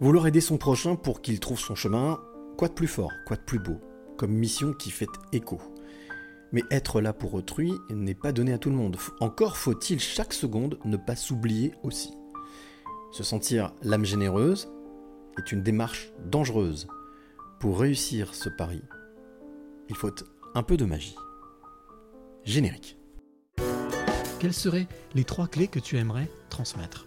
Vouloir aider son prochain pour qu'il trouve son chemin, quoi de plus fort, quoi de plus beau, comme mission qui fait écho. Mais être là pour autrui n'est pas donné à tout le monde. Encore faut-il chaque seconde ne pas s'oublier aussi. Se sentir l'âme généreuse est une démarche dangereuse. Pour réussir ce pari, il faut un peu de magie. Générique. Quelles seraient les trois clés que tu aimerais transmettre?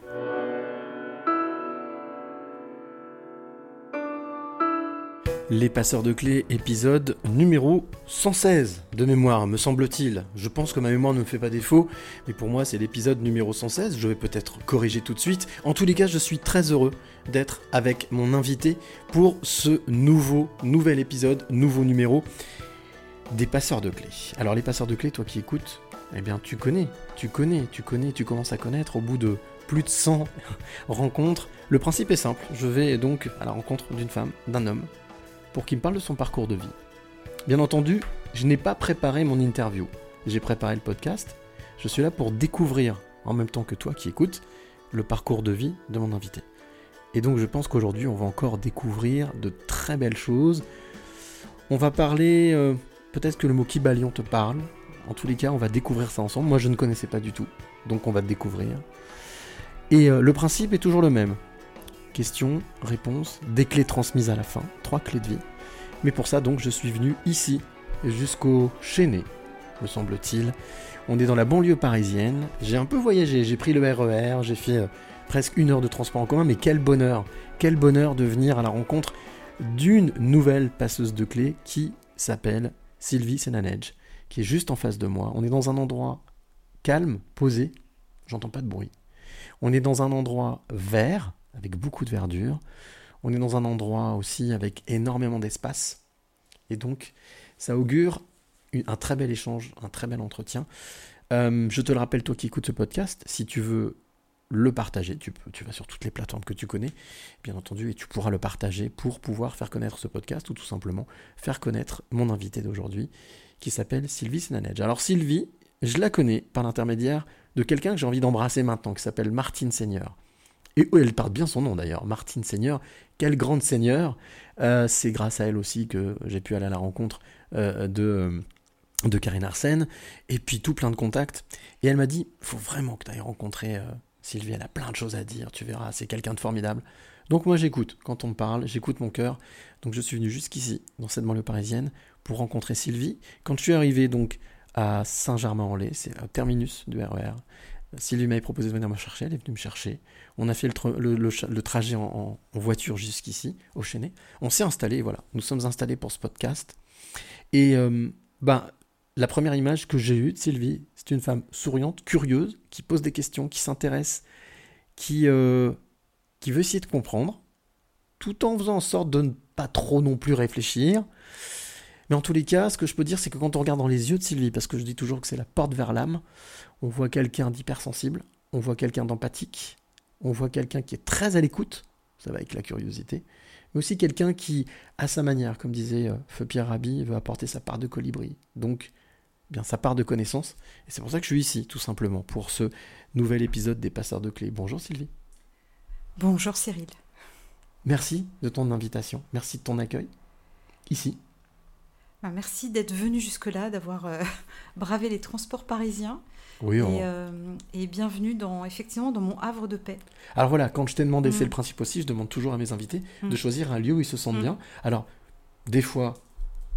Les passeurs de clés, épisode numéro 116 de mémoire, me semble-t-il. Je pense que ma mémoire ne me fait pas défaut, mais pour moi c'est l'épisode numéro 116, je vais peut-être corriger tout de suite. En tous les cas, je suis très heureux d'être avec mon invité pour ce nouveau, nouvel épisode, nouveau numéro des passeurs de clés. Alors les passeurs de clés, toi qui écoutes, eh bien tu connais, tu connais, tu connais, tu commences à connaître au bout de plus de 100 rencontres. Le principe est simple, je vais donc à la rencontre d'une femme, d'un homme, pour qu'il me parle de son parcours de vie. Bien entendu, je n'ai pas préparé mon interview. J'ai préparé le podcast. Je suis là pour découvrir, en même temps que toi qui écoutes, le parcours de vie de mon invité. Et donc je pense qu'aujourd'hui, on va encore découvrir de très belles choses. On va parler, euh, peut-être que le mot Kibalion te parle. En tous les cas, on va découvrir ça ensemble. Moi, je ne connaissais pas du tout. Donc on va découvrir. Et euh, le principe est toujours le même. Questions, réponses, des clés transmises à la fin, trois clés de vie. Mais pour ça, donc, je suis venu ici, jusqu'au Chénet, me semble-t-il. On est dans la banlieue parisienne. J'ai un peu voyagé, j'ai pris le RER, j'ai fait euh, presque une heure de transport en commun, mais quel bonheur, quel bonheur de venir à la rencontre d'une nouvelle passeuse de clés qui s'appelle Sylvie Senanej, qui est juste en face de moi. On est dans un endroit calme, posé, j'entends pas de bruit. On est dans un endroit vert, avec beaucoup de verdure. On est dans un endroit aussi avec énormément d'espace. Et donc, ça augure un très bel échange, un très bel entretien. Euh, je te le rappelle, toi qui écoutes ce podcast, si tu veux le partager, tu, vas sur toutes les plateformes que tu connais, bien entendu, et tu pourras le partager pour pouvoir faire connaître ce podcast ou tout simplement faire connaître mon invité d'aujourd'hui qui s'appelle Sylvie Senanej. Alors Sylvie, je la connais par l'intermédiaire de quelqu'un que j'ai envie d'embrasser maintenant, qui s'appelle Martine Seigneur. Et elle parle bien son nom d'ailleurs, Martine Seigneur. Quelle grande Seigneur euh, C'est grâce à elle aussi que j'ai pu aller à la rencontre euh, de, de Karine Arsène. Et puis tout plein de contacts. Et elle m'a dit, il faut vraiment que tu ailles rencontrer euh, Sylvie, elle a plein de choses à dire, tu verras, c'est quelqu'un de formidable. Donc moi j'écoute, quand on me parle, j'écoute mon cœur. Donc je suis venu jusqu'ici, dans cette banlieue parisienne, pour rencontrer Sylvie. Quand je suis arrivé donc à Saint-Germain-en-Laye, c'est un terminus du RER, Sylvie m'avait proposé de venir me chercher, elle est venue me chercher. On a fait le, trajet en, voiture jusqu'ici, au Chenet. On s'est installé, voilà. Nous sommes installés pour ce podcast. Et euh, ben, la première image que j'ai eue de Sylvie, c'est une femme souriante, curieuse, qui pose des questions, qui s'intéresse, qui, euh, qui veut essayer de comprendre, tout en faisant en sorte de ne pas trop non plus réfléchir. Mais en tous les cas, ce que je peux dire, c'est que quand on regarde dans les yeux de Sylvie, parce que je dis toujours que c'est la porte vers l'âme, on voit quelqu'un d'hypersensible, on voit quelqu'un d'empathique, on voit quelqu'un qui est très à l'écoute, ça va avec la curiosité, mais aussi quelqu'un qui, à sa manière, comme disait euh, Feu Pierre Rabhi, veut apporter sa part de colibri. Donc, eh bien sa part de connaissance. Et c'est pour ça que je suis ici, tout simplement, pour ce nouvel épisode des Passeurs de Clés. Bonjour Sylvie. Bonjour Cyril. Merci de ton invitation, merci de ton accueil, ici. Bah, merci d'être venu jusque-là, d'avoir euh, bravé les transports parisiens oui, euh, et, bienvenue dans, effectivement dans mon havre de paix. Alors voilà, quand je t'ai demandé, c'est Mm. le principe aussi, je demande toujours à mes invités Mm. de choisir un lieu où ils se sentent Mm. bien. Alors, des fois,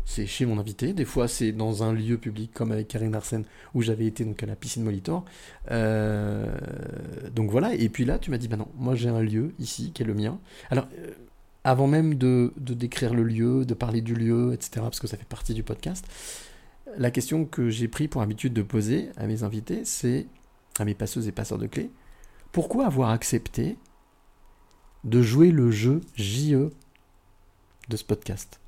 c'est chez mon invité, des fois, c'est dans un lieu public comme avec Karine Arsène, où j'avais été donc à la piscine Molitor. Euh, donc voilà, et puis là, tu m'as dit, bah non, moi j'ai un lieu ici qui est le mien. Alors, avant même de, de décrire le lieu, de parler du lieu, etc., parce que ça fait partie du podcast, la question que j'ai pris pour habitude de poser à mes invités, c'est à mes passeuses et passeurs de clés, pourquoi avoir accepté de jouer le jeu JE de ce podcast?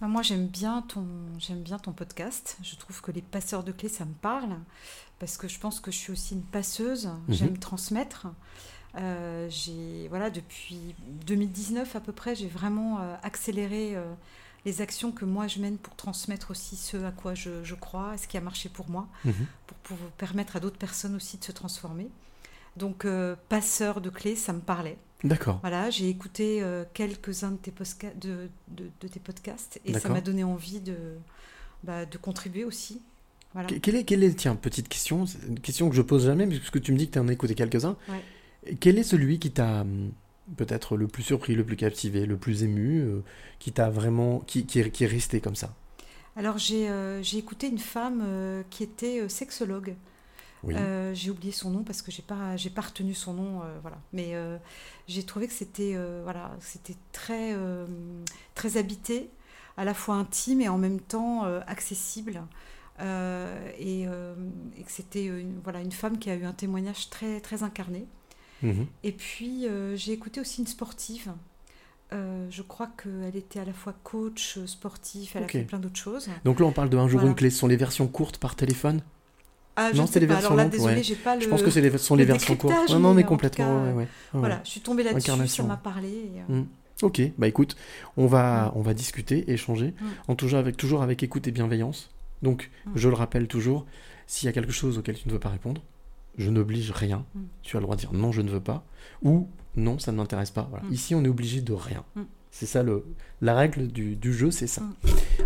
Bah, Moi, j'aime bien, ton, j'aime bien ton podcast. Je trouve que les passeurs de clés, ça me parle. Parce que je pense que je suis aussi une passeuse. Mhm. J'aime transmettre. Euh, j'ai, voilà, depuis 2019 à peu près, j'ai vraiment euh, accéléré euh, les actions que moi je mène pour transmettre aussi ce à quoi je, je crois, ce qui a marché pour moi, Mhm. pour, pour permettre à d'autres personnes aussi de se transformer. Donc, passeur de clés, ça me parlait. D'accord. Voilà, j'ai écouté quelques-uns de tes, posca- de, de- de tes podcasts et ça m'a donné envie de, bah, de contribuer aussi. Voilà. Que- Quelle est, quelle est, tiens, petite question, une question que je pose jamais, puisque tu me dis que tu en as écouté quelques-uns. Ouais. Quel est celui qui t'a hum, peut-être le plus surpris, le plus captivé, le plus ému, euh, qui t'a vraiment, qui, qui est, qui est resté comme ça? Alors, j'ai euh, écouté une femme euh, qui était euh, sexologue. Oui. J'ai oublié son nom parce que j'ai pas j'ai pas retenu son nom voilà mais j'ai trouvé que c'était voilà c'était très très habité à la fois intime et en même temps accessible et, et que c'était une voilà une femme qui a eu un témoignage très très incarné Et puis euh, j'ai écouté aussi une sportive Euh, je crois qu'elle était à la fois coach euh, sportif elle a fait plein d'autres choses Donc là, on parle de un jour Voilà. une clé. Ce sont les versions courtes par téléphone? Ah je Non, c'est les versions alors là longues, désolé ouais. j'ai pas le Je pense que c'est les, sont les le versions courtes. Non, non, mais complètement. cas, ouais, ouais. Ouais, Voilà, je suis tombée là-dessus, ça m'a parlé. et, Mm. Ok, bah écoute, on va, Mm. on va discuter, échanger, Mm. en toujours avec, toujours avec écoute et bienveillance. Donc, je le rappelle toujours, s'il y a quelque chose auquel tu ne veux pas répondre, je n'oblige rien. Mm. Tu as le droit de dire non, je ne veux pas, ou non, ça ne m'intéresse pas. Voilà. Mm. Ici, on est obligé de rien. Mm. C'est ça le, la règle du, du jeu, c'est ça.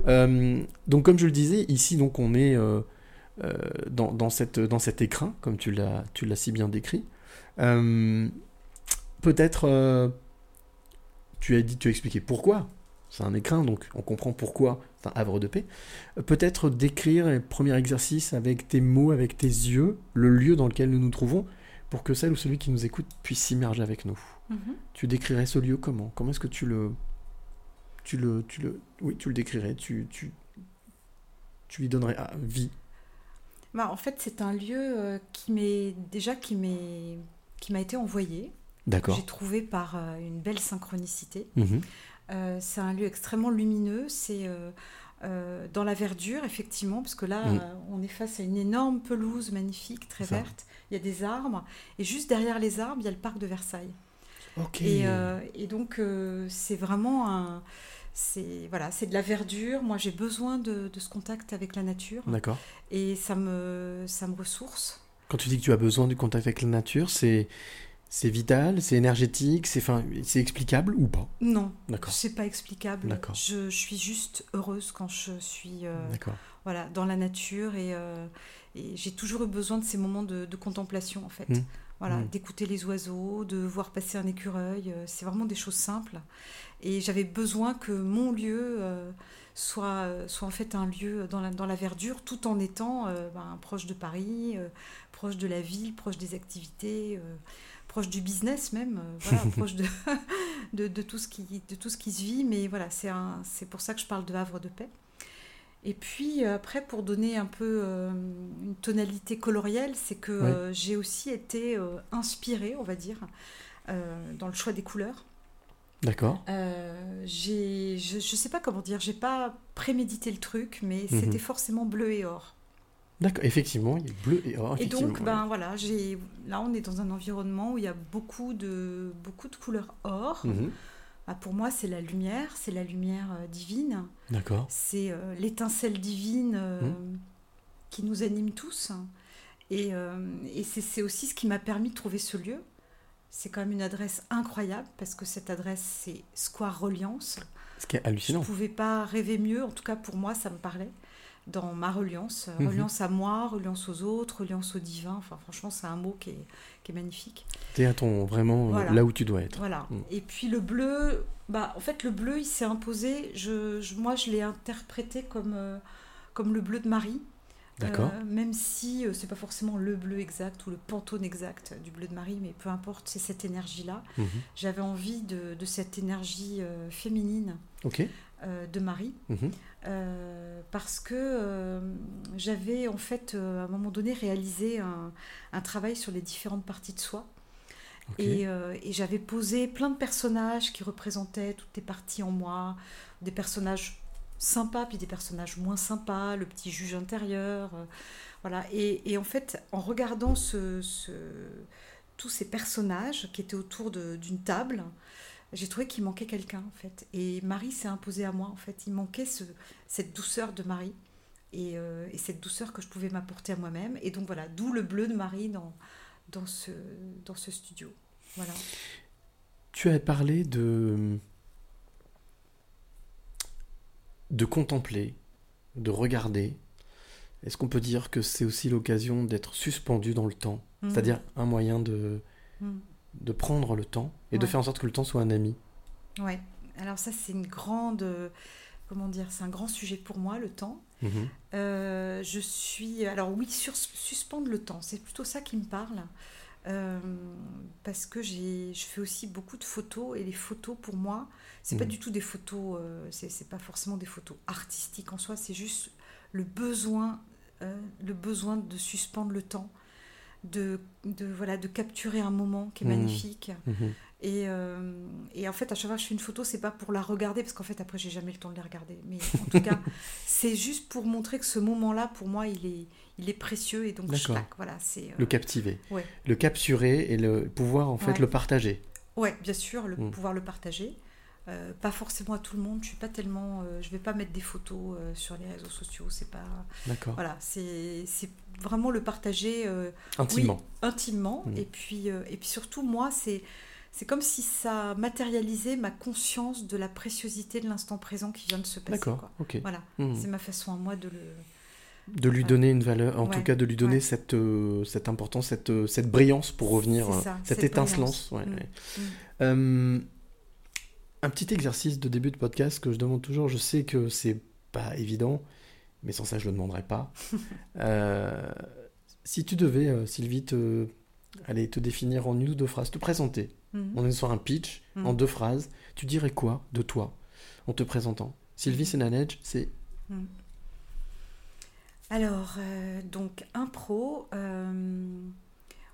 Euh, donc, comme je le disais, ici, donc, on est euh, euh, dans, dans, cette, dans cet écrin, comme tu l'as, tu l'as si bien décrit. Peut-être, tu as dit, tu as expliqué pourquoi. C'est un écrin, donc on comprend pourquoi c'est un havre de paix. Euh, Peut-être décrire, un premier exercice, avec tes mots, avec tes yeux, le lieu dans lequel nous nous trouvons, pour que celle ou celui qui nous écoute puisse s'immerger avec nous. mhm. Tu décrirais ce lieu comment? Comment est-ce que tu le, tu le, tu le, oui, tu le décrirais Tu, tu, tu lui donnerais ah, vie? Bah, en fait, c'est un lieu euh, qui m'est déjà qui m'est qui m'a été envoyé. D'accord. J'ai trouvé par euh, une belle synchronicité. Mhm. C'est un lieu extrêmement lumineux. C'est euh, euh, dans la verdure, effectivement, parce que là, Mm. euh, on est face à une énorme pelouse magnifique, très Ça. verte. Il y a des arbres. Et juste derrière les arbres, il y a le parc de Versailles. Et, euh, et donc, euh, c'est vraiment un. C'est voilà, c'est de la verdure. Moi, j'ai besoin de, de ce contact avec la nature. D'accord. Et ça me, ça me ressource. Quand tu dis que tu as besoin du contact avec la nature, c'est, c'est vital, c'est énergétique, c'est, enfin, c'est explicable ou pas? Non, D'accord. c'est pas explicable. D'accord. Je, je suis juste heureuse quand je suis euh, D'accord. voilà, dans la nature et, euh, et j'ai toujours eu besoin de ces moments de, de contemplation en fait. Mm. Voilà, Mm. d'écouter les oiseaux, de voir passer un écureuil, euh, c'est vraiment des choses simples. Et j'avais besoin que mon lieu euh, soit, soit en fait un lieu dans la, dans la verdure, tout en étant ben, proche de Paris, proche de la ville, proche des activités, proche du business même, euh, voilà, proche de, de, de tout ce qui, de tout ce qui se vit. Mais voilà, c'est pour ça que je parle de havre de paix. Et puis euh, après, pour donner un peu euh, une tonalité colorielle, c'est que euh, j'ai aussi été euh, inspirée, on va dire, dans le choix des couleurs. D'accord. Je ne sais pas comment dire, j'ai pas prémédité le truc, mais Mhm. c'était forcément bleu et or. D'accord. Effectivement, il y a bleu et or. Et donc, ouais. ben voilà, j'ai, là on est dans un environnement où il y a beaucoup de, beaucoup de couleurs or. Bah, pour moi, c'est la lumière, c'est la lumière euh, divine, D'accord. c'est euh, l'étincelle divine euh, Mhm. qui nous anime tous. Et, euh, et c'est, aussi ce qui m'a permis de trouver ce lieu. C'est quand même une adresse incroyable parce que cette adresse, c'est Square Reliance. Ce qui est Je hallucinant. ne pouvais pas rêver mieux, en tout cas pour moi, ça me parlait dans ma reliance. Mhm. Reliance à moi, reliance aux autres, reliance au divin. Enfin, franchement, c'est un mot qui est, qui est magnifique. T'es à ton vraiment euh, Voilà. là où tu dois être. Voilà. Mm. Et puis le bleu, bah, en fait, le bleu, il s'est imposé. Je, je- moi, je l'ai interprété comme, euh, comme le bleu de Marie. D'accord. Euh, même si euh, c'est pas forcément le bleu exact ou le pantone exact du bleu de Marie, mais peu importe, c'est cette énergie-là. Mhm. J'avais envie de, de cette énergie féminine Ok. Euh, de Marie. Mhm. Euh, parce que euh, j'avais en fait à un moment donné réalisé un, un travail sur les différentes parties de soi. Et, et j'avais posé plein de personnages qui représentaient toutes les parties en moi, des personnages sympas puis des personnages moins sympas, le petit juge intérieur, voilà. Et, et en fait, en regardant ce, ce- tous ces personnages qui étaient autour d'une table, j'ai trouvé qu'il manquait quelqu'un en fait. Et Marie s'est imposée à moi en fait. Il manquait ce, cette douceur de Marie et, euh, et cette douceur que je pouvais m'apporter à moi-même. Et donc voilà, d'où le bleu de Marie dans, dans, ce, dans ce studio. Voilà. Tu as parlé de de contempler, de regarder. Est-ce qu'on peut dire que c'est aussi l'occasion d'être suspendu dans le temps? Mhm. C'est-à-dire un moyen de, Mhm. De prendre le temps et de faire en sorte que le temps soit un ami. Ouais. Alors ça, c'est une grande... Comment dire C'est un grand sujet pour moi, le temps. Mhm. Euh, je suis. Alors, oui, sur, suspendre le temps, c'est plutôt ça qui me parle. Euh, parce que j'ai, je fais aussi beaucoup de photos et les photos pour moi, c'est pas Mhm. du tout des photos, euh, c'est, c'est pas forcément des photos artistiques en soi, c'est juste le besoin, euh, le besoin de suspendre le temps, de, de, voilà, de capturer un moment qui est Mhm. magnifique. Mhm. Et, euh, et en fait, à chaque fois que je fais une photo, c'est pas pour la regarder, parce qu'en fait, après, j'ai jamais le temps de les regarder. Mais en tout cas, c'est juste pour montrer que ce moment-là, pour moi, il est, il est précieux. Et donc, voilà, c'est. euh, Le captiver, ouais. le capturer et le pouvoir en fait Ouais. le partager. Ouais, bien sûr, le Mm. pouvoir le partager. Euh, pas forcément à tout le monde. Je suis pas tellement. euh, je vais pas mettre des photos euh, sur les réseaux sociaux. C'est pas. D'accord. Voilà, c'est vraiment le partager. euh, Intimement. oui, intimement. Mm. Et, puis, euh, et puis surtout, moi, c'est. C'est comme si ça matérialisait ma conscience de la préciosité de l'instant présent qui vient de se passer. D'accord, ok. Voilà, Mhm. c'est ma façon à moi de le. De lui donner une valeur, en Ouais, tout cas de lui donner ouais. cette, euh, cette importance, cette, cette brillance pour revenir, ça, cette, cette étincelance. brillance. ouais, Mm, mm. Un petit exercice de début de podcast que je demande toujours, je sais que c'est pas évident, mais sans ça je le demanderai pas. Euh, si tu devais, euh, Sylvie, te, définir en une ou deux phrases, te présenter, Mhm. on est sur un pitch, Mhm. en deux phrases, tu dirais quoi de toi en te présentant? Sylvie Senanedge, c'est Mm. Alors, euh, donc, impro, euh,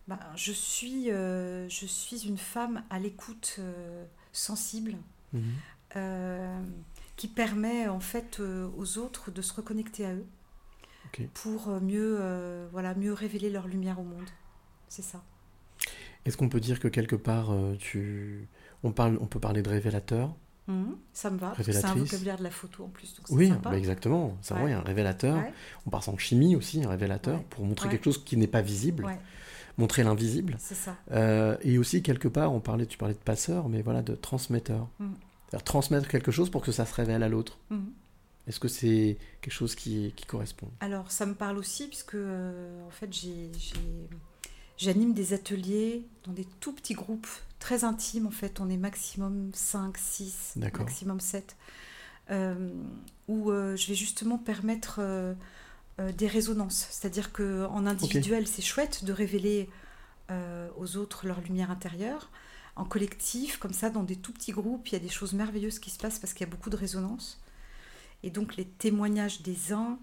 bah, je, suis, euh, je suis une femme à l'écoute sensible Mhm. Qui permet en fait euh, aux autres de se reconnecter à eux pour euh, mieux, euh, voilà, mieux révéler leur lumière au monde. C'est ça. Est-ce qu'on peut dire que quelque part, tu... on, parle, on peut parler de révélateur Mhm, ça me va. C'est un vocabulaire de la photo en plus. donc Oui, sympa. bah exactement. C'est Ouais. vrai, un révélateur. Ouais. On part en chimie aussi, un révélateur, Ouais. pour montrer quelque chose qui n'est pas visible, montrer l'invisible. C'est ça. Euh, et aussi, quelque part, on parlait, tu parlais de passeur, mais voilà, de transmetteur. Mhm. Transmettre quelque chose pour que ça se révèle à l'autre. Mhm. Est-ce que c'est quelque chose qui, qui correspond? Alors, ça me parle aussi, puisque euh, en fait, j'anime des ateliers dans des tout petits groupes, très intimes. En fait, on est maximum 5, 6, D'accord. maximum 7, euh, où euh, je vais justement permettre des résonances. C'est-à-dire qu'en individuel, c'est chouette de révéler aux autres leur lumière intérieure. En collectif, comme ça, dans des tout petits groupes, il y a des choses merveilleuses qui se passent parce qu'il y a beaucoup de résonance. Et donc, les témoignages des uns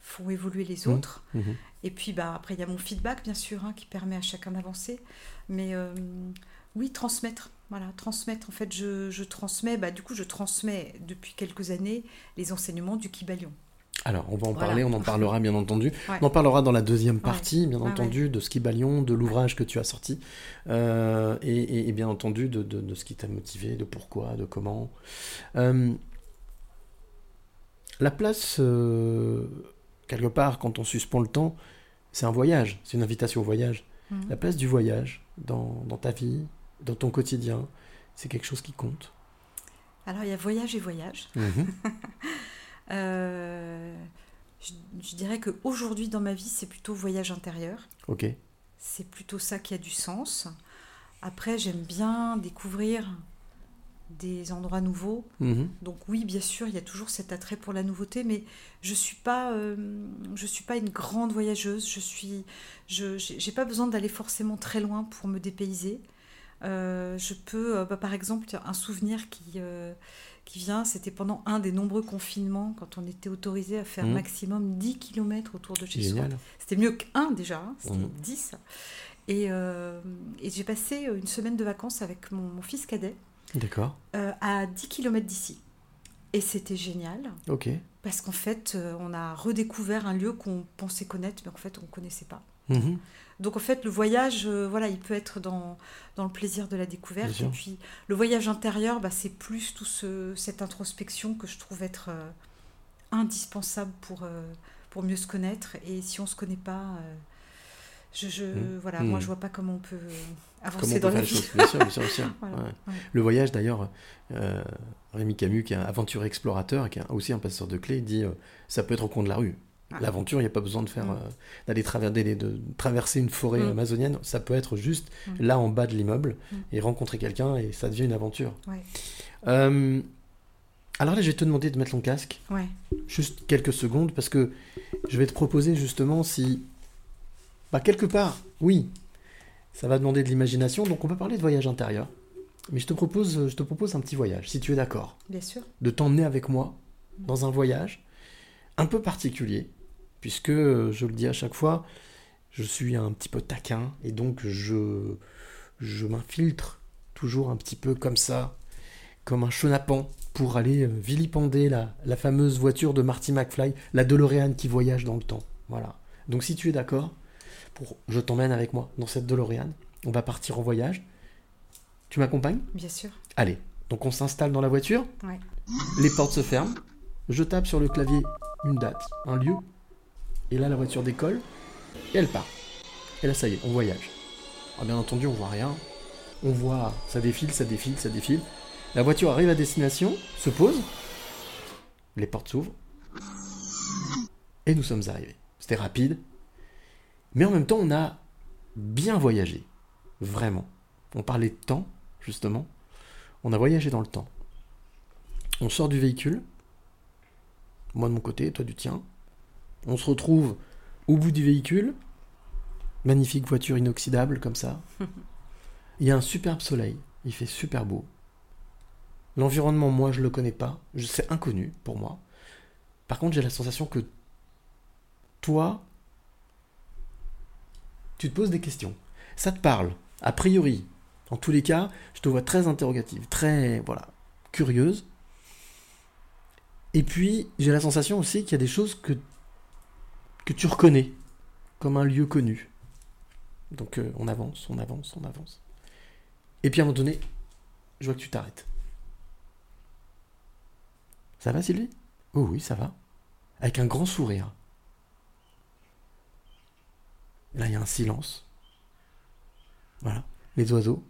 font évoluer les Mhm. autres. Mhm. Et puis, bah, après, il y a mon feedback, bien sûr, hein, qui permet à chacun d'avancer. Mais euh, oui, transmettre. Voilà, transmettre. En fait, je, je transmets, bah, du coup, je transmets depuis quelques années les enseignements du Kibalion. Alors, on va en Voilà. parler, on en parlera bien entendu. Ouais. On en parlera dans la deuxième Ouais. partie, bien Ouais, entendu, de Skibalion, de l'ouvrage que tu as sorti, euh, et, et- et bien entendu de, de- de ce qui t'a motivé, de pourquoi, de comment. Euh, la place, euh, quelque part, quand on suspend le temps, c'est un voyage, c'est une invitation au voyage. Mhm. La place du voyage dans, dans ta vie, dans ton quotidien, c'est quelque chose qui compte. Alors, il y a voyage et voyage. Mhm. Euh, je, je dirais qu'aujourd'hui, dans ma vie, c'est plutôt voyage intérieur. Ok. C'est plutôt ça qui a du sens. Après, j'aime bien découvrir des endroits nouveaux. Mhm. Donc oui, bien sûr, il y a toujours cet attrait pour la nouveauté, mais je suis pas, euh, je suis pas une grande voyageuse. Je suis, je, j'ai pas besoin d'aller forcément très loin pour me dépayser. Euh, je peux, bah, par exemple, un souvenir qui, euh, qui vient. C'était pendant un des nombreux confinements, quand on était autorisé à faire Mhm. maximum 10 km autour de chez soi. C'était mieux qu'un déjà, hein, c'était Mhm. 10. Et, euh, et j'ai passé une semaine de vacances avec mon, mon fils cadet D'accord. euh, à 10 km d'ici. Et c'était génial. Ok. Parce qu'en fait, euh, on a redécouvert un lieu qu'on pensait connaître, mais en fait, on ne connaissait pas. Mhm. Donc en fait, le voyage, euh, voilà, il peut être dans, dans le plaisir de la découverte. Et puis le voyage intérieur, bah, c'est plus tout ce, cette introspection que je trouve être euh, indispensable pour, euh, pour mieux se connaître. Et si on ne se connaît pas, je, je, Mhm. voilà, Mhm. moi je vois pas comment on peut Comment avancer on dans peut la faire les vie. choses Bien sûr, bien sûr, bien sûr. Voilà, Ouais. ouais. Le voyage, d'ailleurs, Rémi Camus, qui est un aventurier explorateur, qui est aussi un passeur de clés, dit ça peut être au coin de la rue. Ah. L'aventure, il n'y a pas besoin de faire Mm. euh, d'aller traverser, de traverser une forêt Mm. amazonienne. Ça peut être juste Mm. là en bas de l'immeuble Mm. et rencontrer quelqu'un et ça devient une aventure. Ouais. Euh, alors là, je vais te demander de mettre ton casque Ouais. juste quelques secondes parce que je vais te proposer justement si, bah quelque part, oui, ça va demander de l'imagination, donc on peut parler de voyage intérieur. Mais je te propose, je te propose un petit voyage, si tu es d'accord, Bien sûr. de t'emmener avec moi dans un voyage un peu particulier, puisque euh, je le dis à chaque fois, je suis un petit peu taquin et donc je, je m'infiltre toujours un petit peu comme ça, comme un chenapan, pour aller euh, vilipender la, la fameuse voiture de Marty McFly, la DeLorean qui voyage dans le temps. Voilà. Donc si tu es d'accord, pour, je t'emmène avec moi dans cette DeLorean. On va partir en voyage. Tu m'accompagnes? Bien sûr. Allez. Donc on s'installe dans la voiture. Ouais. Les portes se ferment. Je tape sur le clavier une date, un lieu. Et là, la voiture décolle. Et elle part. Et là, ça y est, on voyage. Alors, bien entendu, on voit rien. On voit, ça défile, ça défile, ça défile. La voiture arrive à destination, se pose. Les portes s'ouvrent. Et nous sommes arrivés. C'était rapide. Mais en même temps, on a bien voyagé. Vraiment. On parlait de temps, justement. On a voyagé dans le temps. On sort du véhicule. Moi de mon côté, toi du tien. On se retrouve au bout du véhicule. Magnifique voiture inoxydable comme ça. Il y a un superbe soleil. Il fait super beau. L'environnement, moi, je le connais pas. C'est inconnu pour moi. Par contre, j'ai la sensation que toi, tu te poses des questions. Ça te parle. A priori, en tous les cas, je te vois très interrogative, très, voilà, curieuse. Et puis, j'ai la sensation aussi qu'il y a des choses que, que tu reconnais comme un lieu connu. Donc, euh, on avance, on avance, on avance. Et puis, à un moment donné, je vois que tu t'arrêtes. Ça va, Sylvie? Oh oui, ça va. Avec un grand sourire. Là, il y a un silence. Voilà, les oiseaux.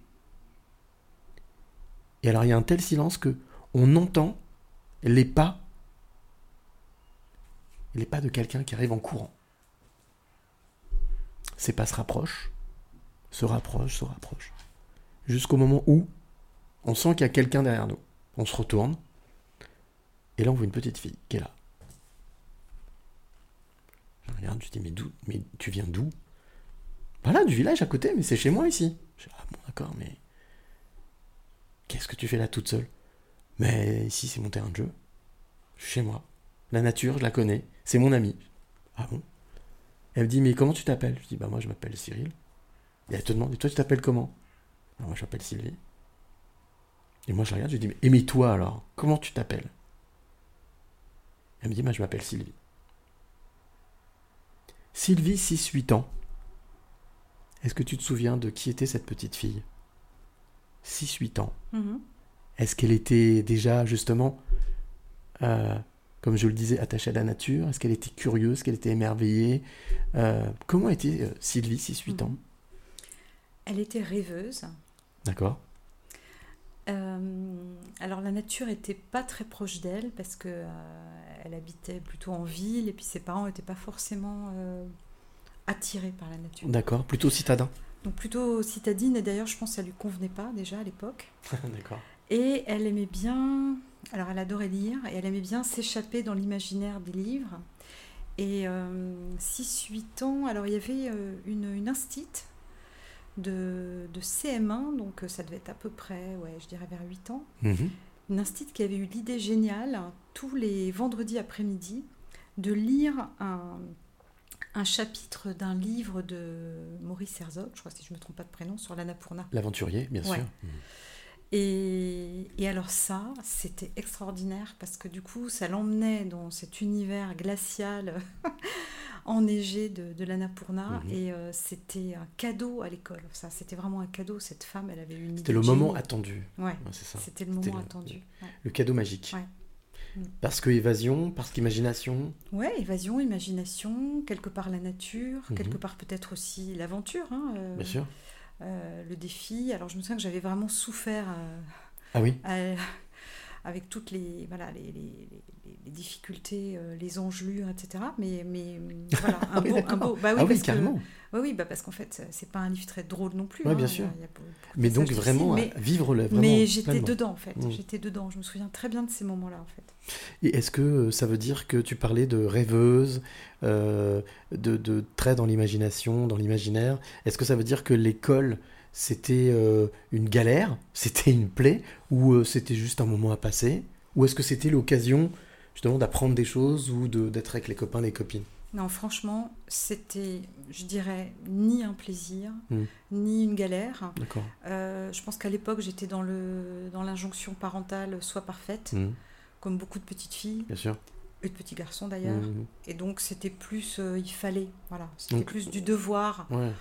Et alors, il y a un tel silence que on entend les pas, les pas de quelqu'un qui arrive en courant. Ces pas se rapprochent, se rapprochent, se rapprochent, jusqu'au moment où on sent qu'il y a quelqu'un derrière nous. On se retourne, et là, on voit une petite fille qui est là. Je regarde, je dis, mais Mais tu viens d'où? Voilà, du village à côté, mais c'est chez moi ici. Je dis, ah bon, d'accord, mais. Qu'est-ce que tu fais là toute seule? Mais ici, c'est mon terrain de jeu. Chez moi. La nature, je la connais. C'est mon ami. Ah bon? Elle me dit, mais comment tu t'appelles? Je dis, bah moi, je m'appelle Cyril. Et elle te demande, et toi, tu t'appelles comment? Alors, moi, je m'appelle Sylvie. Et moi, je regarde, je lui dis, mais, et mais toi alors Comment tu t'appelles? Elle me dit, moi, je m'appelle Sylvie. Sylvie, 6-8 ans. Est-ce que tu te souviens de qui était cette petite fille? 6-8 ans. Mhm. Est-ce qu'elle était déjà, justement, euh, comme je le disais, attachée à la nature Est-ce qu'elle était curieuse? Est-ce qu'elle était émerveillée? Euh, Comment était euh, Sylvie, 6-8 ans? Elle était rêveuse. D'accord Euh, alors la nature était pas très proche d'elle parce que euh, elle habitait plutôt en ville et puis ses parents n'étaient pas forcément euh, attirés par la nature. D'accord. Plutôt citadin Donc plutôt citadine et d'ailleurs je pense que ça lui convenait pas déjà à l'époque. D'accord. Et elle aimait bien, alors elle adorait lire et elle aimait bien s'échapper dans l'imaginaire des livres. Et 6-8 ans, alors il y avait euh, une, une instite de, de CM1, donc euh, ça devait être à peu près, ouais, je dirais vers 8 ans, Mhm. une instite qui avait eu l'idée géniale, tous les vendredis après-midi, de lire un, un chapitre d'un livre de Maurice Herzog, je crois si je ne me trompe pas de prénom, sur l'Annapurna. L'aventurier, bien Ouais. sûr. Et, et alors ça, c'était extraordinaire parce que du coup, ça l'emmenait dans cet univers glacial enneigé de, de l'Annapurna Mhm. et euh, c'était un cadeau à l'école. Ça, c'était vraiment un cadeau. Cette femme, elle avait une idée. C'était le moment attendu. Ouais, Ouais, c'est ça. c'était le moment le- attendu. Ouais. Le cadeau magique. Ouais. Mm. Parce que évasion, parce qu'imagination. Ouais, évasion, imagination, quelque part la nature, Mhm. quelque part peut-être aussi l'aventure, hein, euh, Bien sûr. Euh, le défi. Alors je me souviens que j'avais vraiment souffert euh, Ah oui? à- avec toutes les, voilà, les, les- les- les difficultés, euh, les engelures, etc. Mais, mais voilà, un oui, beau, un d'accord. beau. Bah oui, ah oui, parce que- carrément. Ouais, oui, bah parce qu'en fait, c'est pas un livre très drôle non plus. Ouais, hein, bien il y a- sûr. y a Mais donc vraiment, vivre le mais, j'étais dedans en fait. Mm. J'étais dedans. Je me souviens très bien de ces moments-là en fait. Et est-ce que euh, ça veut dire que tu parlais de rêveuse, euh, de, de dans l'imagination, dans l'imaginaire? Est-ce que ça veut dire que l'école, c'était euh, une galère, c'était une plaie, ou euh, c'était juste un moment à passer? Ou est-ce que c'était l'occasion justement d'apprendre des choses ou de- d'être avec les copains, les copines? Non, franchement, c'était, je dirais, ni un plaisir, Mm. ni une galère. D'accord. Euh, je pense qu'à l'époque, j'étais dans le dans l'injonction parentale soit parfaite, Mhm, comme beaucoup de petites filles, Bien sûr. et de petits garçons d'ailleurs. Mhm. Et donc, c'était plus, euh, il fallait, voilà, c'était plus du devoir. Ouais.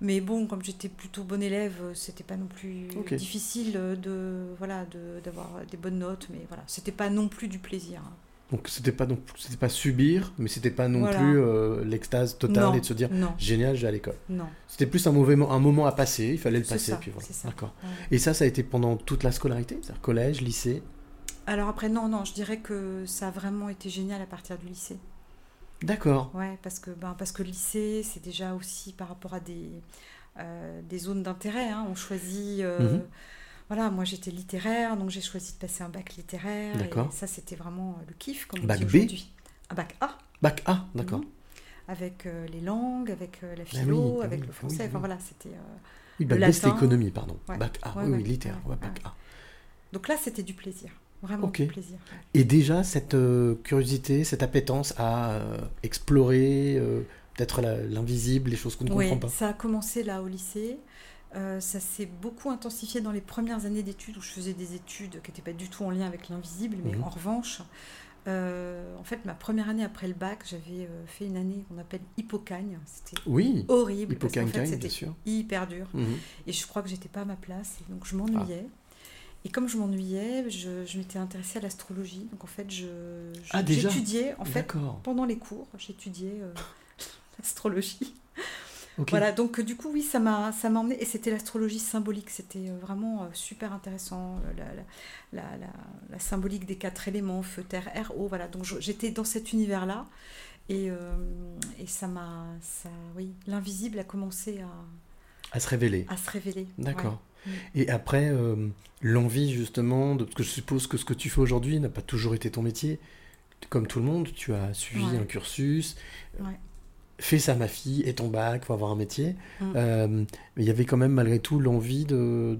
Mais bon, comme j'étais plutôt bonne élève, euh, c'était pas non plus difficile euh, de voilà de- d'avoir des bonnes notes, mais voilà, c'était pas non plus du plaisir. hein. Donc c'était pas non c'était pas subir, mais c'était pas non Voilà. plus euh, l'extase totale Non, et de se dire non. génial, j'ai à l'école. Non. C'était plus un mauvais un moment à passer, il fallait le passer, ça, puis voilà. D'accord. Ouais. Et ça, ça a été pendant toute la scolarité, c'est-à-dire collège, lycée? Alors après, non, non, je dirais que ça a vraiment été génial à partir du lycée. D'accord. Ouais, parce que, ben, parce que le lycée, c'est déjà aussi par rapport à des, euh, des zones d'intérêt. hein. On choisit. euh, Mhm. Voilà, moi j'étais littéraire, donc j'ai choisi de passer un bac littéraire. D'accord. Et ça, c'était vraiment euh, le kiff, comme on Bac dit B aujourd'hui. Un bac A. Bac A, d'accord. Mhm. Avec euh, les langues, avec la Ah oui, philo, ah avec oui, le ah français. oui, enfin voilà, c'était. Oui, bac B, c'était économie, pardon. Ouais. Bac A, Ouais, oui, littéraire, bac. A. Donc là, c'était du plaisir. Vraiment Ok. du plaisir. Et déjà, cette euh, curiosité, cette appétence à euh, explorer euh, peut-être l'invisible, les choses qu'on ne Oui, comprend pas. ça a commencé là au lycée. Ça s'est beaucoup intensifié dans les premières années d'études où je faisais des études qui n'étaient pas du tout en lien avec l'invisible, mais Mhm. en revanche, en fait, ma première année après le bac, j'avais fait une année qu'on appelle hippocagne. C'était Oui, horrible parce qu'en fait, Hippocagne, c'était bien sûr. hyper dur. Mhm. Et je crois que j'étais pas à ma place, et donc je m'ennuyais. Et comme je m'ennuyais, je, je m'étais intéressée à l'astrologie. Donc en fait, je, je- Ah, j'étudiais, en fait, pendant les cours, j'étudiais euh, l'astrologie. Voilà, donc euh, du coup, oui, ça m'a, ça m'a emmené, et c'était l'astrologie symbolique, c'était euh, vraiment euh, super intéressant, la, la, la, symbolique des quatre éléments, feu, terre, air, eau, voilà, donc j'étais dans cet univers-là, et, euh, et ça m'a, ça, oui, l'invisible a commencé à, À se révéler. à se révéler. D'accord. ouais. Et après, euh, l'envie justement, de, parce que je suppose que ce que tu fais aujourd'hui n'a pas toujours été ton métier. Comme tout le monde, tu as suivi Ouais. un cursus, Ouais. fait ça ma fille, et ton bac, faut avoir un métier. Mm. Euh, mais il y avait quand même malgré tout l'envie de,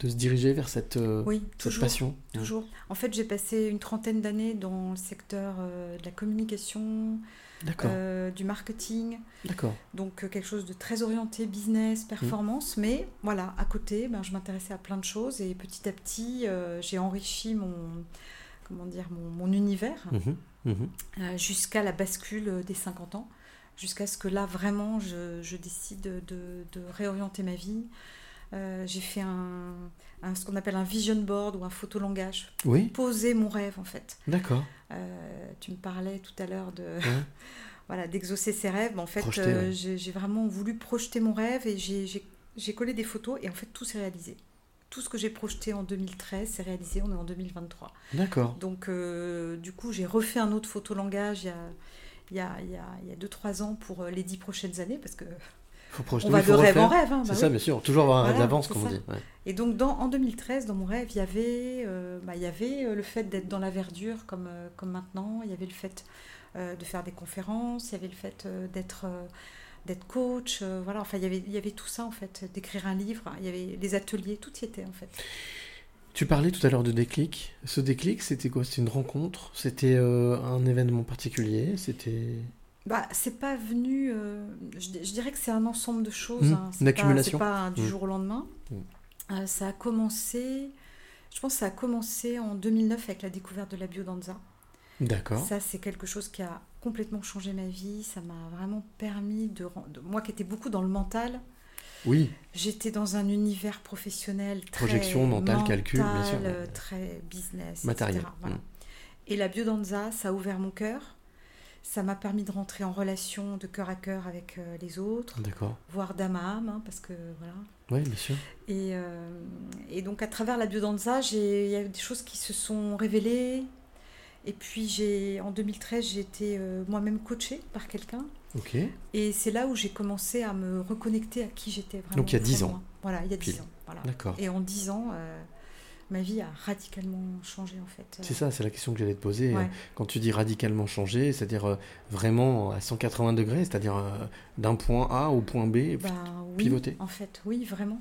de se diriger vers cette, euh, Oui, cette toujours. passion. Toujours. En fait, j'ai passé une trentaine d'années dans le secteur euh, de la communication, euh, du marketing, d'accord. donc euh, quelque chose de très orienté business, performance. Mais voilà, à côté, ben, je m'intéressais à plein de choses et petit à petit, euh, j'ai enrichi mon, comment dire, mon, mon univers Mhm, mhm. euh, jusqu'à la bascule des 50 ans, jusqu'à ce que là, vraiment, je, je décide de, de réorienter ma vie. J'ai fait un, un- ce qu'on appelle un vision board ou un photolangage. Oui, Poser mon rêve, en fait. d'accord. Euh, tu me parlais tout à l'heure de Ouais. voilà d'exaucer ses rêves. En fait, euh, ouais. j'ai vraiment voulu projeter mon rêve et j'ai- collé des photos et en fait tout s'est réalisé. Tout ce que j'ai projeté en 2013 s'est réalisé. On est en 2023. D'accord. Donc euh, du coup, j'ai refait un autre photolangage il y a il y a, il y a, il y a 2-3 ans pour les 10 prochaines années parce que Faut projeter, on va de rêve en rêve. hein, C'est bah ça, oui. bien sûr. Toujours avoir un rêve Voilà, d'avance, c'est comme on ça. dit. ouais. Et donc dans, en 2013, dans mon rêve, il y avait, euh, bah, il y avait euh, le fait d'être dans la verdure comme, euh, comme maintenant, il y avait le fait euh, de faire des conférences, il y avait le fait d'être d'être coach, euh, voilà, enfin il y, avait, il y avait tout ça en fait, d'écrire un livre, il y avait les ateliers, tout y était en fait. Tu parlais tout à l'heure de déclic. Ce déclic, c'était quoi? C'était une rencontre? C'était euh, un événement particulier? C'était Bah, c'est pas venu. euh, je, je dirais que c'est un ensemble de choses. Mhm, hein. C'est une accumulation. Pas, c'est pas du Mhm. jour au lendemain. Mhm. Euh, ça a commencé. Je pense que ça a commencé en 2009 avec la découverte de la biodanza. D'accord. Ça, c'est quelque chose qui a complètement changé ma vie. Ça m'a vraiment permis de, Moi qui étais beaucoup dans le mental, Oui, j'étais dans un univers professionnel très. Projection, mental, calcul, bien sûr. Très business. matériel. etc. Voilà. Mm. Et la biodanza, ça a ouvert mon cœur. Ça m'a permis de rentrer en relation de cœur à cœur avec euh, les autres, voire d'âme à âme, hein, parce que voilà. Oui, bien sûr. Et, euh, et donc à travers la biodanza, il y a eu des choses qui se sont révélées. Et puis j'ai, en 2013, j'ai été euh, moi-même coachée par quelqu'un. Ok. Et c'est là où j'ai commencé à me reconnecter à qui j'étais vraiment. Donc, il y a au 10 fond de ans. moi. Voilà, il y a 10 Pile. ans. Voilà. D'accord. Et en 10 ans, euh, ma vie a radicalement changé en fait. C'est ça, c'est la question que j'allais te poser. Ouais. Quand tu dis radicalement changer, c'est-à-dire euh, vraiment à 180 degrés, c'est-à-dire euh, d'un point A au point B, oui, pivoter. En fait, oui, vraiment.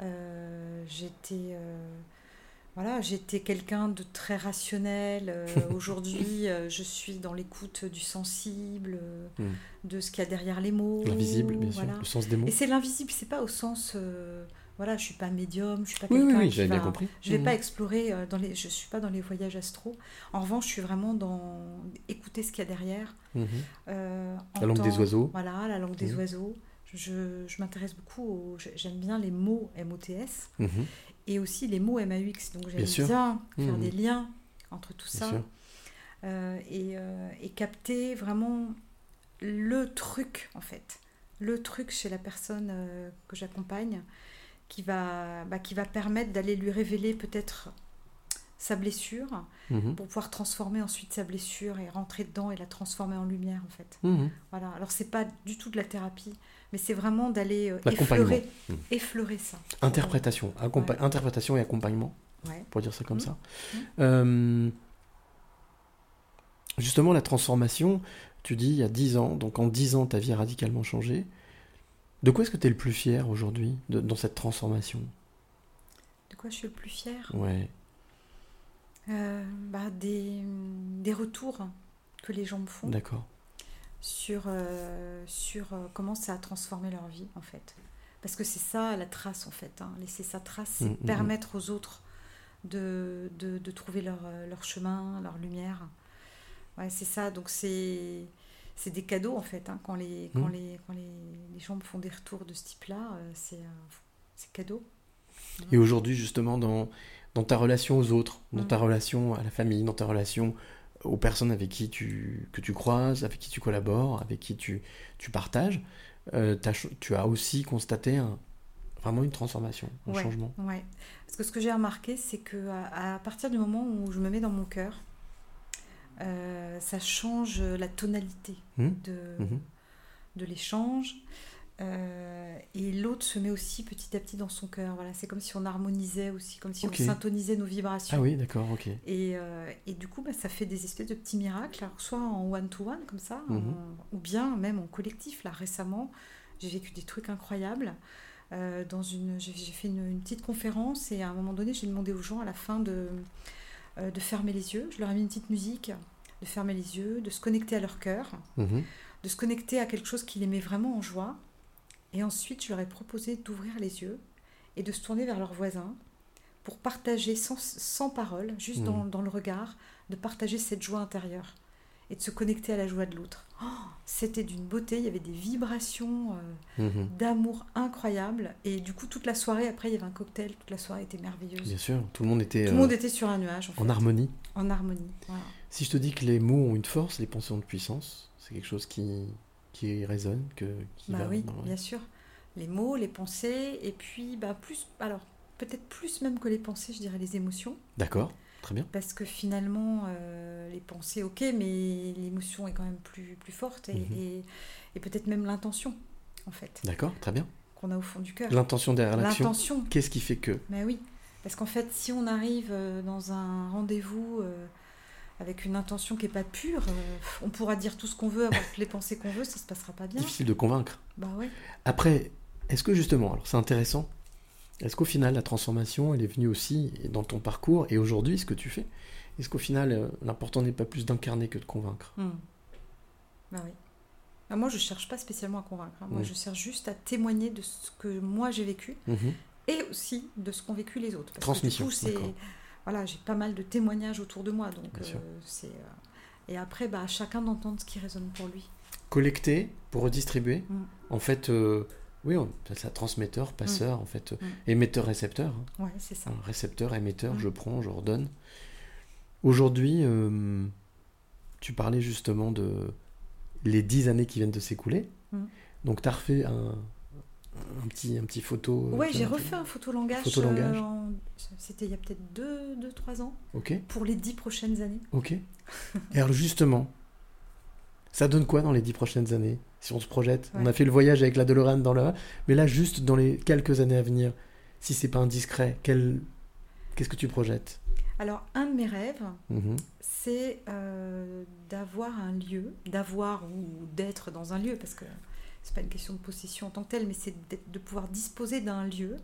Euh, j'étais, euh, voilà, j'étais quelqu'un de très rationnel. Euh, Aujourd'hui, je suis dans l'écoute du sensible, euh, Mm. de ce qu'il y a derrière les mots. l'invisible, bien sûr, le sens des mots. Et c'est l'invisible, c'est pas au sens, voilà, je suis pas médium, je suis pas Oui, oui, quelqu'un oui, qui bien va- compris. Je vais Mhm. pas explorer euh, dans les, je suis pas dans les voyages astro. En revanche, je suis vraiment dans écouter ce qu'il y a derrière. Mhm. Euh, La langue des oiseaux. Voilà, la langue des Mhm. oiseaux. Je, je m'intéresse beaucoup, au- j'ai- j'aime bien les mots MOTS et aussi les mots MAUX. Donc j'aime Bien bien faire des liens entre tout Bien ça euh, et, euh, et capter vraiment le truc en fait. Le truc chez la personne que j'accompagne qui va, bah, qui va permettre d'aller lui révéler peut-être sa blessure Mhm. pour pouvoir transformer ensuite sa blessure et rentrer dedans et la transformer en lumière en fait. Mhm. Voilà. Alors c'est pas du tout de la thérapie, mais c'est vraiment d'aller euh, effleurer, Mhm. effleurer ça. Interprétation, Ouais. interprétation et accompagnement, Ouais. pour dire ça comme Mhm. ça. Euh, justement, la transformation, tu dis il y a 10 ans, donc en 10 ans, ta vie a radicalement changé. De quoi est-ce que tu es le plus fier aujourd'hui dans cette transformation? De quoi je suis le plus fière? Ouais. Euh, bah, des, des retours que les gens me font D'accord. sur, euh, sur euh, comment ça a transformé leur vie en fait. Parce que c'est ça la trace en fait. hein. Laisser sa trace, c'est Mm, mm, mm. permettre aux autres de, de, de trouver leur, leur chemin, leur lumière. Ouais, c'est ça. Donc c'est c'est des cadeaux en fait. hein. Quand, les, quand, Mm. les, quand les, les gens me font des retours de ce type-là, euh, c'est euh, c'est cadeau. Et aujourd'hui, justement, dans, dans ta relation aux autres, dans ta relation à la famille, dans ta relation aux personnes avec qui tu, que tu croises, avec qui tu collabores, avec qui tu, tu partages, euh, tu as aussi constaté un- vraiment une transformation, un Ouais, changement. Ouais. Parce que ce que j'ai remarqué, c'est que à, à partir du moment où je me mets dans mon cœur, euh, ça change la tonalité de, Mhm. de l'échange. Euh, et l'autre se met aussi petit à petit dans son cœur. Voilà, c'est comme si on harmonisait aussi, comme si on syntonisait nos vibrations. Ah oui, d'accord, ok. Et, euh, et du coup, bah, ça fait des espèces de petits miracles, alors soit en one-to-one, comme ça, Mhm. en- ou bien même en collectif. Là, récemment, j'ai vécu des trucs incroyables. Euh, dans une, j'ai, fait une, une petite conférence et à un moment donné, j'ai demandé aux gens à la fin de, de fermer les yeux. Je leur ai mis une petite musique, de fermer les yeux, de se connecter à leur cœur, Mhm. de se connecter à quelque chose qui les met vraiment en joie. Et ensuite, je leur ai proposé d'ouvrir les yeux et de se tourner vers leurs voisins pour partager sans, sans parole, juste Mhm. dans, dans le regard, de partager cette joie intérieure et de se connecter à la joie de l'autre. Oh, C'était d'une beauté, il y avait des vibrations euh, Mhm. d'amour incroyables. Et du coup, toute la soirée, après, il y avait un cocktail, toute la soirée était merveilleuse. Bien sûr, tout le monde était, Tout le euh, monde était sur un nuage. En, en fait. harmonie. En harmonie. voilà. Si je te dis que les mots ont une force, les pensées ont une puissance, c'est quelque chose qui, qui résonne, que, qui Bah va oui, bien sûr. Les mots, les pensées, et puis bah, plus, alors peut-être plus même que les pensées, je dirais les émotions. D'accord, très bien. Parce que finalement, euh, les pensées, ok, mais l'émotion est quand même plus, plus forte, et, Mhm. et- et peut-être même l'intention, en fait, D'accord, très bien. qu'on a au fond du cœur. L'intention derrière l'action. L'intention. Qu'est-ce qui fait que? Mais oui, parce qu'en fait, si on arrive euh, dans un rendez-vous euh, avec une intention qui n'est pas pure, euh, on pourra dire tout ce qu'on veut, avoir toutes les pensées qu'on veut, ça se passera pas bien. difficile de convaincre Bah ouais. Après, est-ce que justement, alors c'est intéressant, Est-ce qu'au final, la transformation, elle est venue aussi dans ton parcours et aujourd'hui, ce que tu fais Est-ce qu'au final, euh, l'important n'est pas plus d'incarner que de convaincre? Hmm. Bah oui. Bah, moi, je cherche pas spécialement à convaincre. hein. Moi, Mm. je cherche juste à témoigner de ce que moi j'ai vécu Mhm. et aussi de ce qu'ont vécu les autres. Parce Transmission, Que, du coup, c'est d'accord. Voilà, j'ai pas mal de témoignages autour de moi, donc euh, c'est euh, et après, bah, chacun d'entendre ce qui résonne pour lui. Collecter pour redistribuer. Mm. En fait, euh, oui, on appelle ça transmetteur, passeur, en fait, Mm. émetteur, récepteur. hein. Ouais, c'est ça. Un récepteur, émetteur, Mm. je prends, je redonne. Aujourd'hui, euh, tu parlais justement de les dix années qui viennent de s'écouler. Mm. Donc, tu as refait un, un petit, un petit photo. euh, Ouais, j'ai refait un photolangage. Photolangage. euh, en- C'était il y a peut-être 2-3 ans Ok, pour les 10 prochaines années. ok. Et alors, justement, ça donne quoi dans les dix prochaines années Si on se projette, on a fait le voyage avec la DeLorean dans le. Mais là, juste dans les quelques années à venir, si c'est pas indiscret, quel... qu'est-ce que tu projettes? Alors, un de mes rêves, Mhm. c'est euh, d'avoir un lieu, d'avoir ou d'être dans un lieu, parce que c'est pas une question de possession en tant que telle, mais c'est de pouvoir disposer d'un lieu.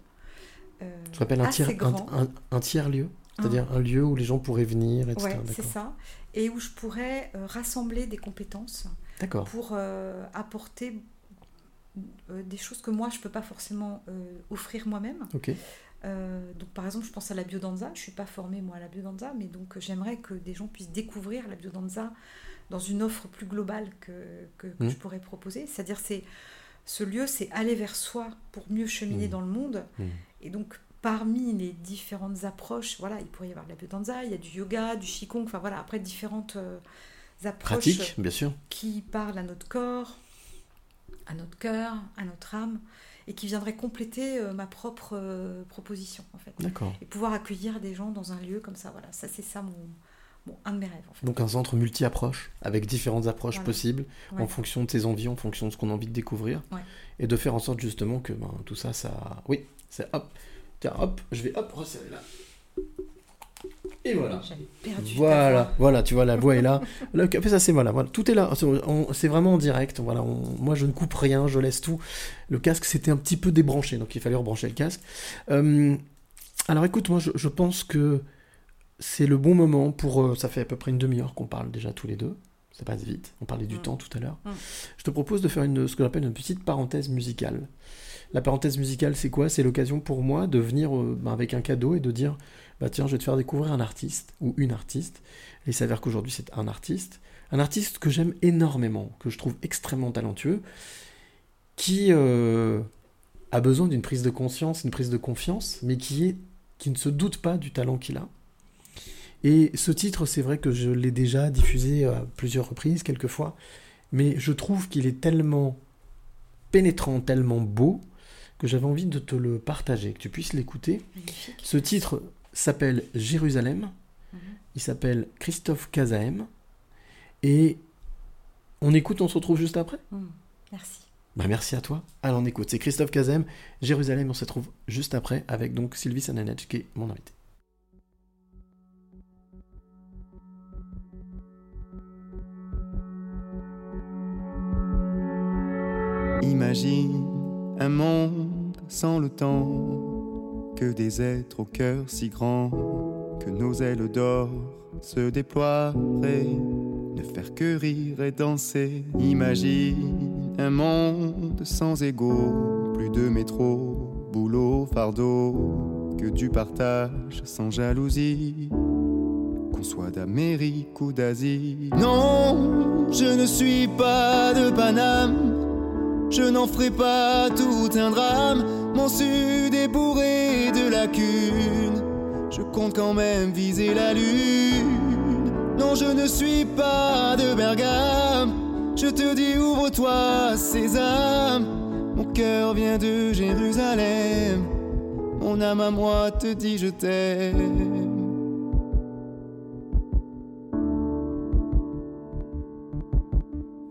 euh, Je rappelle un tiers, un, grand. un- un tiers lieu, c'est-à-dire un lieu où les gens pourraient venir, etc. Ouais, c'est ça. Et où je pourrais euh, rassembler des compétences pour euh, apporter euh, des choses que moi je peux pas forcément offrir moi-même. Donc par exemple, je pense à la biodanza. Je suis pas formée moi à la biodanza, mais donc j'aimerais que des gens puissent découvrir la biodanza dans une offre plus globale que, que, que Mm. je pourrais proposer. C'est-à-dire c'est ce lieu, c'est aller vers soi pour mieux cheminer Mm. dans le monde. Mm. Et donc parmi les différentes approches, voilà, il pourrait y avoir de la biodanza, il y a du yoga, du qigong, enfin voilà, après différentes euh, approches Pratique, bien sûr. qui parlent à notre corps, à notre cœur, à notre âme, et qui viendraient compléter euh, ma propre euh, proposition en fait. D'accord. Et pouvoir accueillir des gens dans un lieu comme ça, voilà, ça c'est ça mon, mon- un de mes rêves en fait. Donc un centre multi-approche, avec différentes approches Voilà. possibles, en fonction de tes envies, en fonction de ce qu'on a envie de découvrir, Ouais. et de faire en sorte justement que ben, tout ça, ça... Oui, c'est hop, tiens, hop, je vais hop, resserrer là. Et voilà. Perdu. Voilà, voilà, tu vois, la voix est là. Le ça c'est voilà, voilà, tout est là. C'est- vraiment en direct. Voilà, on- moi je ne coupe rien, je laisse tout. Le casque c'était un petit peu débranché, donc il fallait rebrancher le casque. Euh, alors écoute, moi je, je pense que c'est le bon moment pour. euh, ça fait à peu près une demi-heure qu'on parle déjà tous les deux. Ça passe vite. On parlait du Mm. temps tout à l'heure. Mm. Je te propose de faire une, ce que j'appelle une petite parenthèse musicale. La parenthèse musicale, c'est quoi? C'est l'occasion pour moi de venir euh, ben, avec un cadeau et de dire bah tiens, je vais te faire découvrir un artiste ou une artiste. Et il s'avère qu'aujourd'hui, c'est un artiste. Un artiste que j'aime énormément, que je trouve extrêmement talentueux, qui euh, a besoin d'une prise de conscience, une prise de confiance, mais qui, est, qui ne se doute pas du talent qu'il a. Et ce titre, c'est vrai que je l'ai déjà diffusé à plusieurs reprises, quelques fois, mais je trouve qu'il est tellement pénétrant, tellement beau, que j'avais envie de te le partager, que tu puisses l'écouter. Ce titre s'appelle Jérusalem. Mhm. Il s'appelle Christophe Kazaem. Et on écoute, on se retrouve juste après? Mm. Merci. bah merci à toi. Alors on écoute. C'est Christophe Kazaem, Jérusalem. On se retrouve juste après avec donc Sylvie Sananech qui est mon invité. Imagine un monde sans le temps, que des êtres au cœur si grand, que nos ailes d'or se déploieraient, ne faire que rire et danser. Imagine un monde sans égaux, plus de métro, boulot, fardeau, que du partage sans jalousie. Qu'on soit d'Amérique ou d'Asie. Non, je ne suis pas de Paname. Je n'en ferai pas tout un drame. Mon sud est bourré de lacunes. Je compte quand même viser la lune. Non, je ne suis pas de Bergame. Je te dis, ouvre-toi, Sésame. Mon cœur vient de Jérusalem. Mon âme à moi te dit, je t'aime.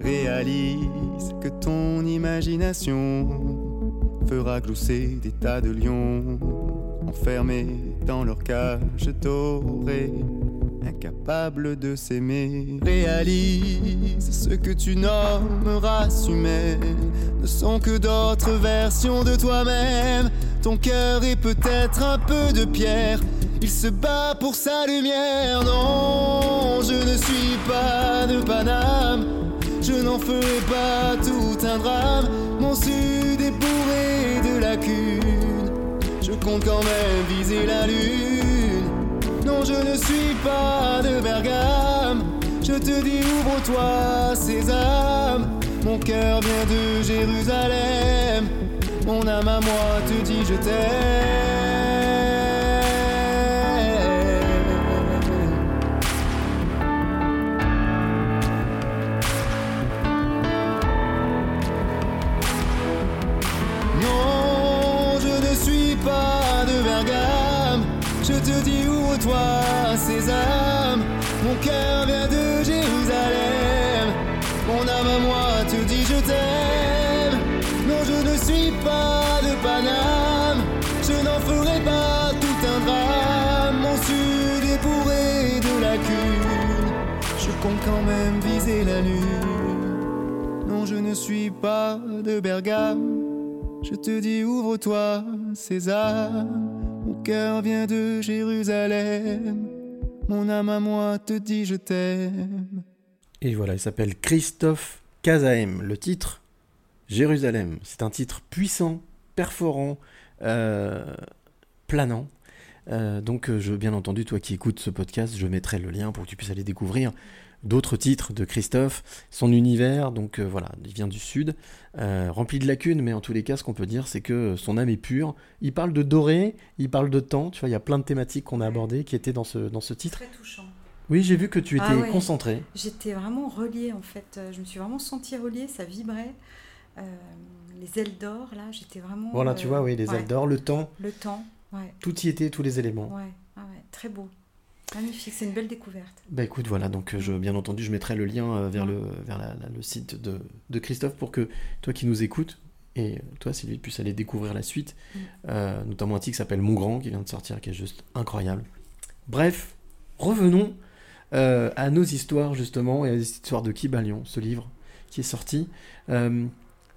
Réalise que ton imagination fera glousser des tas de lions enfermés dans leur cage dorée, incapables de s'aimer. Réalise ce que tu nommes race humaine ne sont que d'autres versions de toi-même. Ton cœur est peut-être un peu de pierre. Il se bat pour sa lumière. Non, je ne suis pas de Paname. Je n'en ferai pas tout un drame. Mon sud est bourré de lacunes. Je compte quand même viser la lune. Non, je ne suis pas de Bergame. Je te dis, ouvre-toi, Sésame. Mon cœur vient de Jérusalem. Mon âme à moi te dit, je t'aime. Ouvre-toi, Sésame. Mon cœur vient de Jérusalem. Mon âme à moi te dit, je t'aime. Non, je ne suis pas de Paname. Je n'en ferai pas tout un drame. Mon sud est bourré de lacunes. Je compte quand même viser la lune. Non, je ne suis pas de Bergame. Je te dis, ouvre-toi, César. Mon âme à moi te dit, je t'aime. Et voilà, il s'appelle Christophe Kazaem. Le titre, Jérusalem. C'est un titre puissant, perforant, euh, planant. Euh, donc, euh, je, bien entendu, toi qui écoutes ce podcast, je mettrai le lien pour que tu puisses aller découvrir d'autres titres de Christophe, son univers. Donc euh, voilà, il vient du sud, euh, rempli de lacunes, mais en tous les cas, ce qu'on peut dire, c'est que son âme est pure. Il parle de doré, il parle de temps. Tu vois, il y a plein de thématiques qu'on a abordées qui étaient dans ce, dans ce titre. Très touchant. Oui, j'ai vu que tu étais Ah ouais. concentré. J'étais vraiment reliée en fait. Je me suis vraiment sentie reliée, ça vibrait. Euh, les ailes d'or, là, j'étais vraiment. Voilà, tu vois, oui, les ouais. ailes d'or, le temps, Le temps, ouais. tout y était, tous les éléments. Ouais, ah très beau. Magnifique, c'est une belle découverte. Bah écoute, voilà, donc euh, je, bien entendu, je mettrai le lien euh, vers, le, vers la- la- le site de, de Christophe pour que toi qui nous écoutes, et toi Sylvie, puisses aller découvrir la suite, Mm. euh, notamment un titre qui s'appelle Mon Grand, qui vient de sortir, qui est juste incroyable. Bref, revenons euh, à nos histoires justement, et à l'histoire de Kibalion, ce livre qui est sorti. Euh,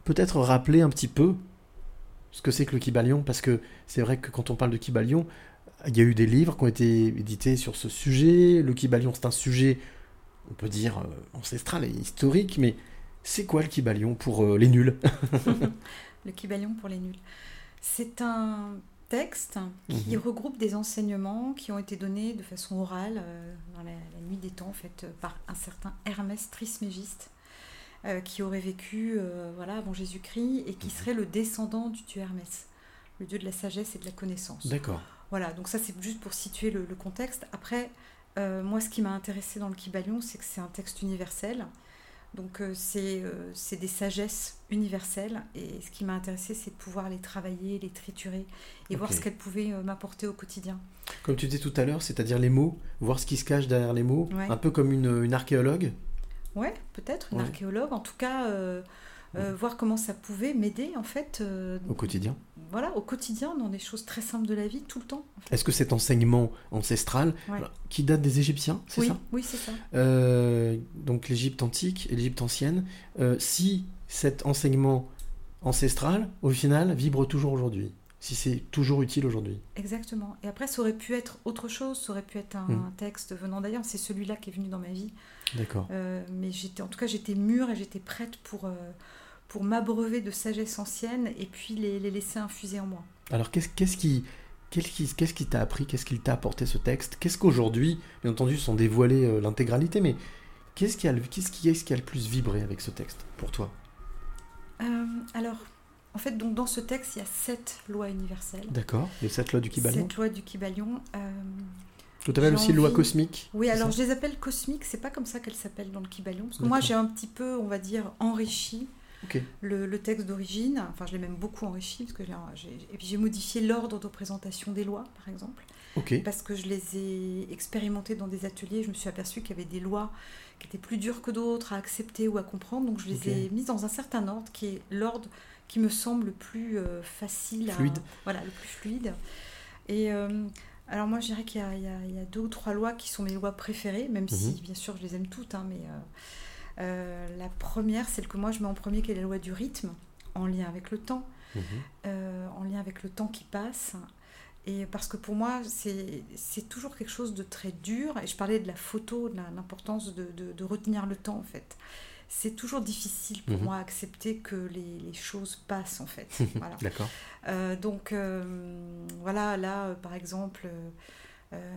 Peut-être rappeler un petit peu ce que c'est que le Kibalion, parce que c'est vrai que quand on parle de Kibalion, il y a eu des livres qui ont été édités sur ce sujet. Le Kibalion, c'est un sujet, on peut dire, euh, ancestral et historique, mais c'est quoi le Kibalion pour euh, les nuls? Le Kibalion pour les nuls. C'est un texte qui Mhm. regroupe des enseignements qui ont été donnés de façon orale euh, dans la, la nuit des temps, en fait, euh, par un certain Hermès Trismégiste, euh, qui aurait vécu euh, voilà, avant Jésus-Christ et qui Mhm. serait le descendant du dieu Hermès, le dieu de la sagesse et de la connaissance. D'accord. Voilà, donc ça c'est juste pour situer le, le contexte. Après, euh, moi ce qui m'a intéressé dans le Kibalion, c'est que c'est un texte universel. Donc euh, c'est euh, c'est des sagesses universelles. Et ce qui m'a intéressé, c'est de pouvoir les travailler, les triturer et voir ce qu'elles pouvaient m'apporter au quotidien. Comme tu disais tout à l'heure, c'est-à-dire les mots, voir ce qui se cache derrière les mots, Ouais. un peu comme une, une archéologue? Ouais, peut-être, une Ouais. archéologue. En tout cas, euh, euh, voir comment ça pouvait m'aider en fait. euh, Au quotidien. Voilà, au quotidien, dans des choses très simples de la vie, tout le temps. en fait. Est-ce que cet enseignement ancestral, Ouais. alors, qui date des Égyptiens, c'est Oui, ça? oui, c'est ça. Euh, donc l'Égypte antique et l'Égypte ancienne, euh, si cet enseignement ancestral, au final, vibre toujours aujourd'hui, si c'est toujours utile aujourd'hui? Exactement. Et après, ça aurait pu être autre chose, ça aurait pu être un, Mm. un texte venant d'ailleurs. C'est celui-là qui est venu dans ma vie. D'accord. Euh, mais j'étais, en tout cas, j'étais mûre et j'étais prête pour, euh, pour m'abreuver de sagesse ancienne et puis les, les laisser infuser en moi. Alors qu'est-ce qu'est-ce qui qu'est-ce qui qu'est-ce qui t'a appris, qu'est-ce qu'il t'a apporté ce texte? Qu'est-ce qu'aujourd'hui, bien entendu, sans dévoiler euh, l'intégralité, mais qu'est-ce qui a le qu'est-ce qui est-ce qui a le plus vibré avec ce texte pour toi? Euh, alors, en fait, donc, dans ce texte, il y a sept lois universelles. D'accord. Les sept lois du Kybalion. Sept lois du Kybalion. euh, j'ai aussi loi envie- cosmique Oui, alors je les appelle cosmiques, c'est pas comme ça qu'elles s'appellent dans le Kybalion. Parce que moi, j'ai un petit peu, on va dire, enrichi Le, le texte d'origine. Enfin, je l'ai même beaucoup enrichi. Parce que j'ai- j'ai- et puis j'ai modifié l'ordre de présentation des lois, par exemple. Parce que je les ai expérimentées dans des ateliers. Je me suis aperçue qu'il y avait des lois qui étaient plus dures que d'autres à accepter ou à comprendre. Donc je les ai mises dans un certain ordre qui est l'ordre qui me semble le plus euh, facile, à- Fluide. voilà, le plus fluide. Et euh, alors moi, je dirais qu'il y, a- y y deux ou trois lois qui sont mes lois préférées, même si Mhm. bien sûr je les aime toutes. hein, mais euh, la première, celle que moi je mets en premier, qui est la loi du rythme. en lien avec le temps, Mhm. euh, en lien avec le temps qui passe. Et parce que pour moi, c'est toujours quelque chose de très dur. Et je parlais de la photo, de l'importance de, de- de retenir le temps, en fait. C'est toujours difficile pour Mhm. moi d'accepter que les, les choses passent, en fait. Voilà. D'accord. Euh, donc euh, voilà, là, euh, par exemple, euh, euh,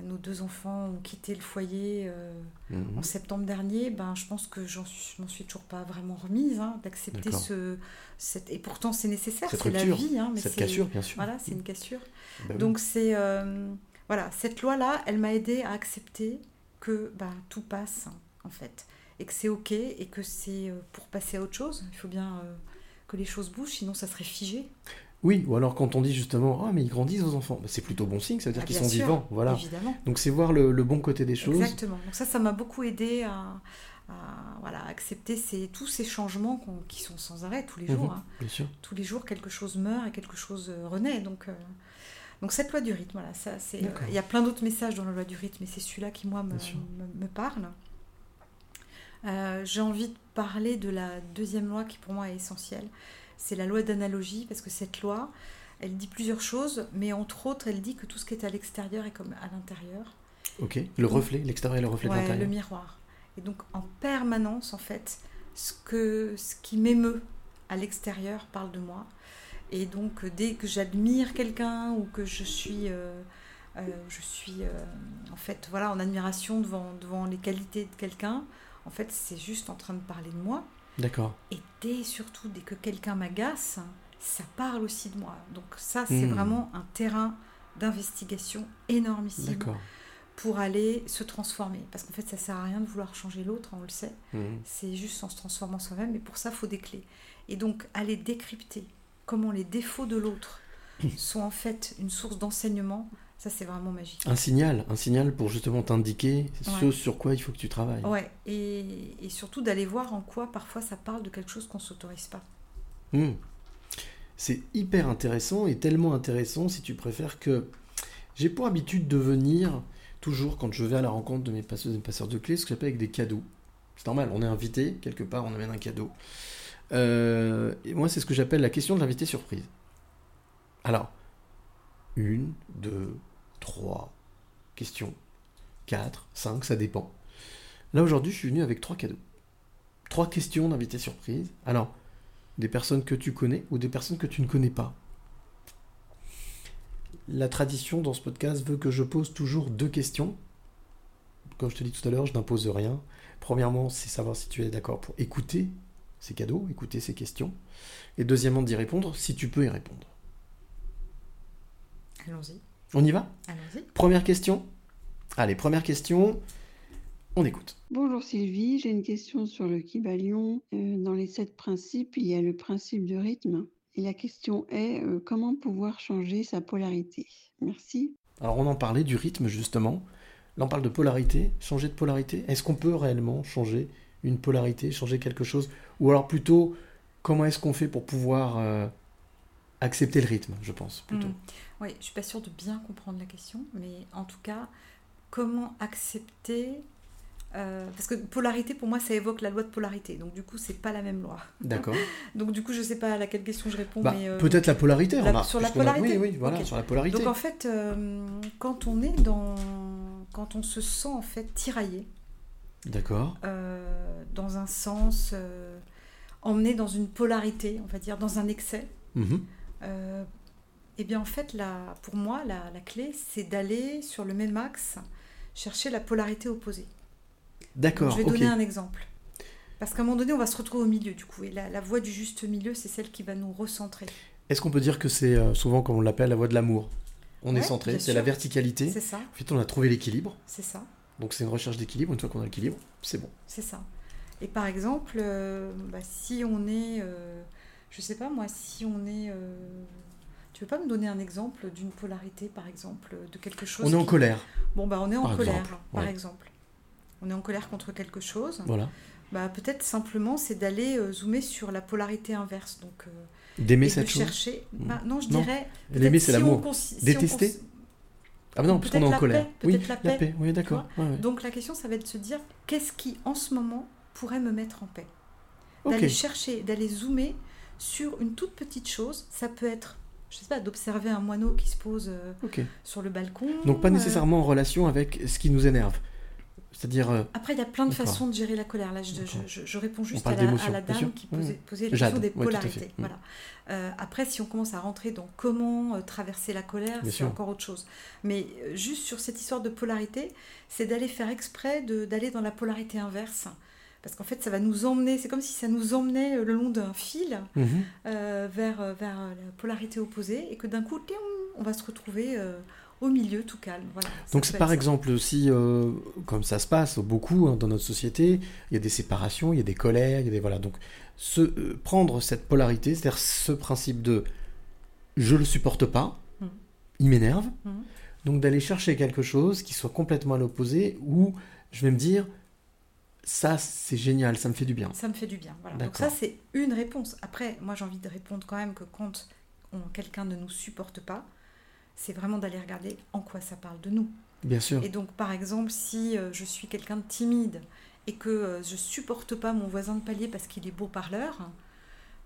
nos deux enfants ont quitté le foyer euh, Mhm. en septembre dernier. Ben, je pense que je m'en suis toujours pas vraiment remise hein, d'accepter ce, cette, et pourtant c'est nécessaire, c'est la vie, hein, mais cette c'est- cassure, bien sûr. Voilà, c'est une cassure. Bah oui. Donc c'est euh, voilà, cette loi-là, elle m'a aidé à accepter que ben, tout passe hein, en fait, et que c'est ok, et que c'est euh, pour passer à autre chose. Il faut bien euh, que les choses bougent, sinon ça serait figé. Oui, ou alors quand on dit justement, ah mais ils grandissent vos enfants, Bah, c'est plutôt bon signe, ça veut dire Ah, qu'ils sont sûr, vivants, voilà. évidemment. Donc c'est voir le, le bon côté des choses. Exactement. Donc ça, ça m'a beaucoup aidé à, à, voilà, accepter ces, tous ces changements qui sont sans arrêt tous les jours. Mhm, hein. bien sûr. Tous les jours, quelque chose meurt et quelque chose euh, renaît. Donc, euh, donc cette loi du rythme, voilà, ça, c'est. euh. Il y a plein d'autres messages dans la loi du rythme, mais c'est celui-là qui moi me, me, me parle. Euh, J'ai envie de parler de la deuxième loi qui pour moi est essentielle. C'est la loi d'analogie parce que cette loi, elle dit plusieurs choses, mais entre autres, elle dit que tout ce qui est à l'extérieur est comme à l'intérieur. Ok, le reflet, l'extérieur et le reflet de l'intérieur. le miroir. Et donc en permanence, en fait, ce, que, ce qui m'émeut à l'extérieur parle de moi. Et donc euh, dès que j'admire quelqu'un ou que je suis, euh, euh, je suis euh, en fait voilà en admiration devant, devant les qualités de quelqu'un, en fait c'est juste en train de parler de moi. D'accord. Et dès surtout dès que quelqu'un m'agace, ça parle aussi de moi. Donc ça c'est Hmm. vraiment un terrain d'investigation énormissime D'accord. pour aller se transformer. Parce qu'en fait, ça sert à rien de vouloir changer l'autre, on le sait. Mhm. C'est juste en se transformant soi-même, mais pour ça, il faut des clés. Et donc, aller décrypter comment les défauts de l'autre sont en fait une source d'enseignement, ça, c'est vraiment magique. Un signal, un signal pour justement t'indiquer ce Ouais. sur quoi il faut que tu travailles. Ouais, et, et surtout d'aller voir en quoi parfois ça parle de quelque chose qu'on ne s'autorise pas. Hmm. C'est hyper intéressant et tellement intéressant si tu préfères que j'ai pour habitude de venir toujours quand je vais à la rencontre de mes passeuses et passeurs de clés, ce que j'appelle avec des cadeaux. C'est normal, on est invité, quelque part, on amène un cadeau. Euh, et moi, c'est ce que j'appelle la question de l'invité surprise. Alors, une, deux, trois questions, quatre, cinq, ça dépend. Là, aujourd'hui, je suis venu avec trois cadeaux. Trois questions d'invité surprise. Alors, des personnes que tu connais ou des personnes que tu ne connais pas. La tradition dans ce podcast veut que je pose toujours deux questions. Comme je te dis tout à l'heure, je n'impose rien. Premièrement, c'est savoir si tu es d'accord pour écouter ces cadeaux, écouter ces questions. Et deuxièmement, d'y répondre si tu peux y répondre. Allons-y. On y va? Allons-y. Première question. Allez, première question. On écoute. Bonjour Sylvie, j'ai une question sur le Kybalion. Euh, dans les sept principes, il y a le principe du rythme. Et la question est euh, comment pouvoir changer sa polarité? Merci. Alors on en parlait du rythme justement. Là on parle de polarité, changer de polarité. Est-ce qu'on peut réellement changer une polarité, changer quelque chose? Ou alors plutôt, comment est-ce qu'on fait pour pouvoir euh, accepter le rythme, je pense, plutôt Hmm. Oui, je suis pas sûre de bien comprendre la question, mais en tout cas, comment accepter euh, parce que polarité, pour moi, ça évoque la loi de polarité. Donc, du coup, c'est pas la même loi. D'accord. donc, du coup, je sais pas à laquelle question je réponds. Bah, mais, euh, peut-être la polarité, la- sur la a- polarité. oui, oui, voilà, sur la polarité. Donc, en fait, euh, quand on est dans. Quand on se sent, en fait, tiraillé, D'accord. dans un sens. emmené dans une polarité, on va dire, dans un excès. Mhm. Euh, eh bien, en fait, la, pour moi, la, la clé, c'est d'aller sur le même axe, chercher la polarité opposée. D'accord, Je vais donner un exemple. Parce qu'à un moment donné, on va se retrouver au milieu, du coup. Et la, la voie du juste milieu, c'est celle qui va nous recentrer. Est-ce qu'on peut dire que c'est euh, souvent, comme on l'appelle, la voie de l'amour? On est centré, c'est la verticalité. C'est ça. En fait, on a trouvé l'équilibre. C'est ça. Donc c'est une recherche d'équilibre. Une fois qu'on a l'équilibre, c'est bon. C'est ça. Et par exemple, euh, bah, si on est. euh, je sais pas moi, si on est. euh, tu veux pas me donner un exemple d'une polarité, par exemple, de quelque chose On est en colère. Bon, bah on est en Par colère, exemple, par ouais. exemple. On est en colère contre quelque chose. Voilà. Bah, peut-être simplement, c'est d'aller euh, zoomer sur la polarité inverse. Donc, euh, D'aimer et cette de chose chercher. Mm. bah, non, je Non. dirais. L'aimer, c'est si l'amour. consi- si Détester cons- Ah non, parce qu'on est en colère. paix, oui, la paix. Oui, d'accord. vois. Ouais, ouais. Donc la question, ça va être de se dire qu'est-ce qui, en ce moment, pourrait me mettre en paix? D'aller chercher, d'aller zoomer sur une toute petite chose. Ça peut être, je sais pas, d'observer un moineau qui se pose euh, sur le balcon. Donc pas euh, nécessairement en relation avec ce qui nous énerve. C'est-à-dire... euh, Après, il y a plein de façons de gérer la colère. Là, je, réponds juste à la, à dame qui posait, Mmh. posait la question des polarités. Mmh. Voilà. Euh, après, si on commence à rentrer dans comment euh, traverser la colère, c'est encore autre chose. Mais euh, juste sur cette histoire de polarité, c'est d'aller faire exprès d'aller dans la polarité inverse. Parce qu'en fait, ça va nous emmener, c'est comme si ça nous emmenait euh, le long d'un fil Mhm. euh, vers, euh, vers la polarité opposée et que d'un coup, on va se retrouver euh, au milieu, tout calme. Voilà, Donc c'est par ça. exemple si, euh, comme ça se passe beaucoup hein, dans notre société, il y a des séparations, il y a des colères, il y a des voilà. Donc se, prendre cette polarité, c'est-à-dire ce principe de je le supporte pas, Mhm. il m'énerve, Mhm. donc d'aller chercher quelque chose qui soit complètement à l'opposé où je vais me dire ça c'est génial, ça me fait du bien. Ça me fait du bien. Voilà. Donc ça, c'est une réponse. Après, moi, j'ai envie de répondre quand même que quand quelqu'un ne nous supporte pas, c'est vraiment d'aller regarder en quoi ça parle de nous. Bien sûr. Et donc, par exemple, si euh, je suis quelqu'un de timide et que euh, je supporte pas mon voisin de palier parce qu'il est beau parleur,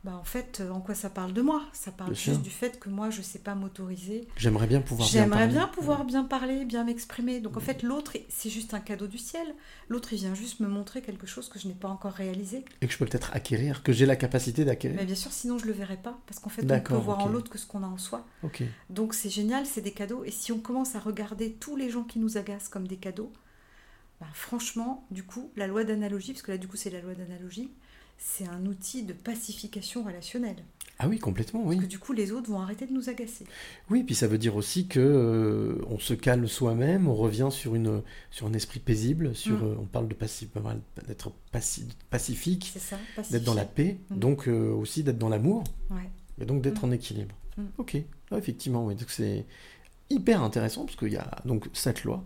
bah en fait, euh, en quoi ça parle de moi? Ça parle Bien juste sûr. du fait que moi, je sais pas m'autoriser. J'aimerais bien pouvoir bien J'aimerais bien pouvoir bien parler, bien m'exprimer. Donc en fait, l'autre, c'est juste un cadeau du ciel. L'autre, il vient juste me montrer quelque chose que je n'ai pas encore réalisé. Et que je peux peut-être acquérir, que j'ai la capacité d'acquérir. Mais bien sûr, sinon je le verrai pas, parce qu'en fait, on peut voir en l'autre que ce qu'on a en soi. Ok. Donc c'est génial, c'est des cadeaux. Et si on commence à regarder tous les gens qui nous agacent comme des cadeaux, bah, franchement, du coup, la loi d'analogie, parce que là, du coup, c'est la loi d'analogie, c'est un outil de pacification relationnelle. Ah oui, complètement, oui. Parce que du coup, les autres vont arrêter de nous agacer. Oui, puis ça veut dire aussi que euh, on se calme soi-même, on revient sur une sur un esprit paisible, sur Mm. euh, on parle de d'être paci- pacifique, d'être dans la paix, Mm. donc euh, aussi d'être dans l'amour, Ouais. et donc d'être Mm. en équilibre. Ok, effectivement, oui. Donc c'est hyper intéressant parce qu'il y a donc cette loi.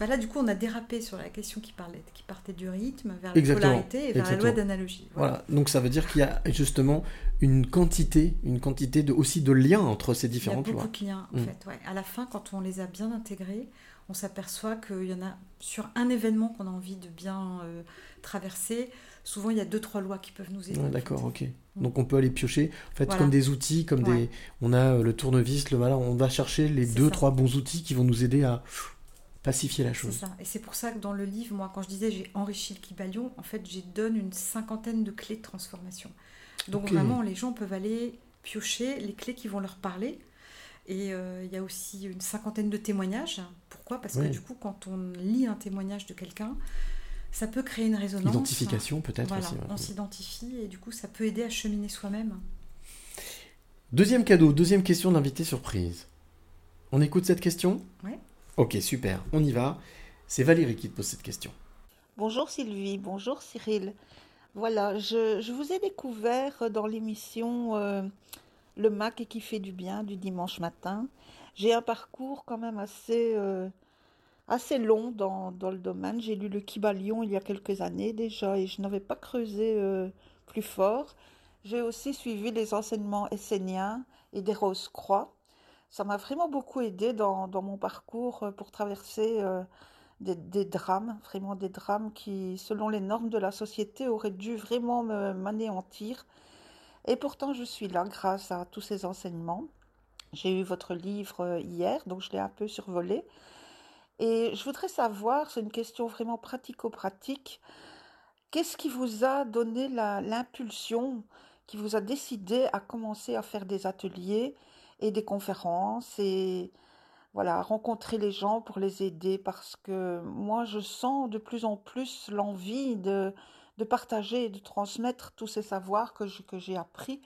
Mm. Bah là, du coup, on a dérapé sur la question qui, parlait, qui partait du rythme vers la polarité et vers la loi d'analogie. voilà. donc ça veut dire qu'il y a justement une quantité, une quantité de, aussi de liens entre ces Il y a différentes beaucoup lois. de liens, en Mm. fait. Ouais. À la fin, quand on les a bien intégrés, on s'aperçoit qu'il y en a sur un événement qu'on a envie de bien euh, traverser. Souvent, il y a deux, trois lois qui peuvent nous aider. Ouais, D'accord, ok. Donc on peut aller piocher, en fait, Voilà. comme des outils, comme Ouais. des. On a euh, le tournevis, le malin, on va chercher les deux, ça. trois bons outils qui vont nous aider à pacifier la C'est chose. ça. Et c'est pour ça que dans le livre, moi, quand je disais j'ai enrichi le Kybalion, en fait, j'y donne une cinquantaine de clés de transformation. Donc vraiment, les gens peuvent aller piocher les clés qui vont leur parler. Et euh, il y a aussi une cinquantaine de témoignages. Pourquoi? Parce que du coup, quand on lit un témoignage de quelqu'un, ça peut créer une résonance. Identification, peut-être Voilà, aussi, ouais. On s'identifie et du coup, ça peut aider à cheminer soi-même. Deuxième cadeau, deuxième question d'invité surprise. On écoute cette question? Ouais. Ok, super, on y va. C'est Valérie qui te pose cette question. Bonjour Sylvie, bonjour Cyril. Voilà, je, vous ai découvert dans l'émission euh, Le Mac qui fait du bien du dimanche matin. J'ai un parcours quand même assez, euh, assez long dans, dans le domaine. J'ai lu le Kybalion il y a quelques années déjà et je n'avais pas creusé euh, plus fort. J'ai aussi suivi les enseignements esséniens et des Rose-Croix. Ça m'a vraiment beaucoup aidé dans, mon parcours euh, pour traverser euh, des, des drames, vraiment des drames qui, selon les normes de la société, auraient dû vraiment me- m'anéantir. Et pourtant, je suis là grâce à tous ces enseignements. J'ai eu votre livre euh, hier, donc je l'ai un peu survolé. Et je voudrais savoir, c'est une question vraiment pratico-pratique, qu'est-ce qui vous a donné l'impulsion, qui vous a décidé à commencer à faire des ateliers et des conférences et voilà, rencontrer les gens pour les aider parce que moi, je sens de plus en plus l'envie de, de partager et de transmettre tous ces savoirs que je- que j'ai appris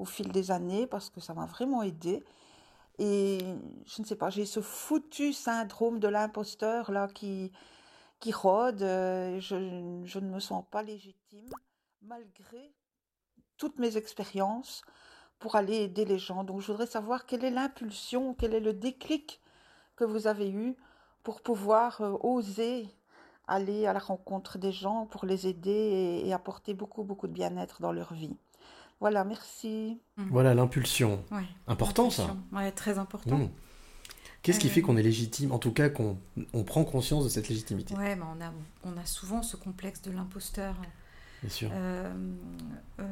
au fil des années parce que ça m'a vraiment aidé. Et je ne sais pas, j'ai ce foutu syndrome de l'imposteur là qui, qui rôde. euh, Je, je ne me sens pas légitime malgré toutes mes expériences pour aller aider les gens. Donc je voudrais savoir quelle est l'impulsion, quel est le déclic que vous avez eu pour pouvoir euh, oser aller à la rencontre des gens pour les aider et, et apporter beaucoup, beaucoup de bien-être dans leur vie. Voilà, merci. Voilà l'impulsion. Ouais, Important ça. Ouais, très important. Mm. Qu'est-ce qui Euh, fait qu'on est légitime En tout cas, qu'on on prend conscience de cette légitimité? Ouais, mais on a, on a souvent ce complexe de l'imposteur. Bien sûr. Euh, euh,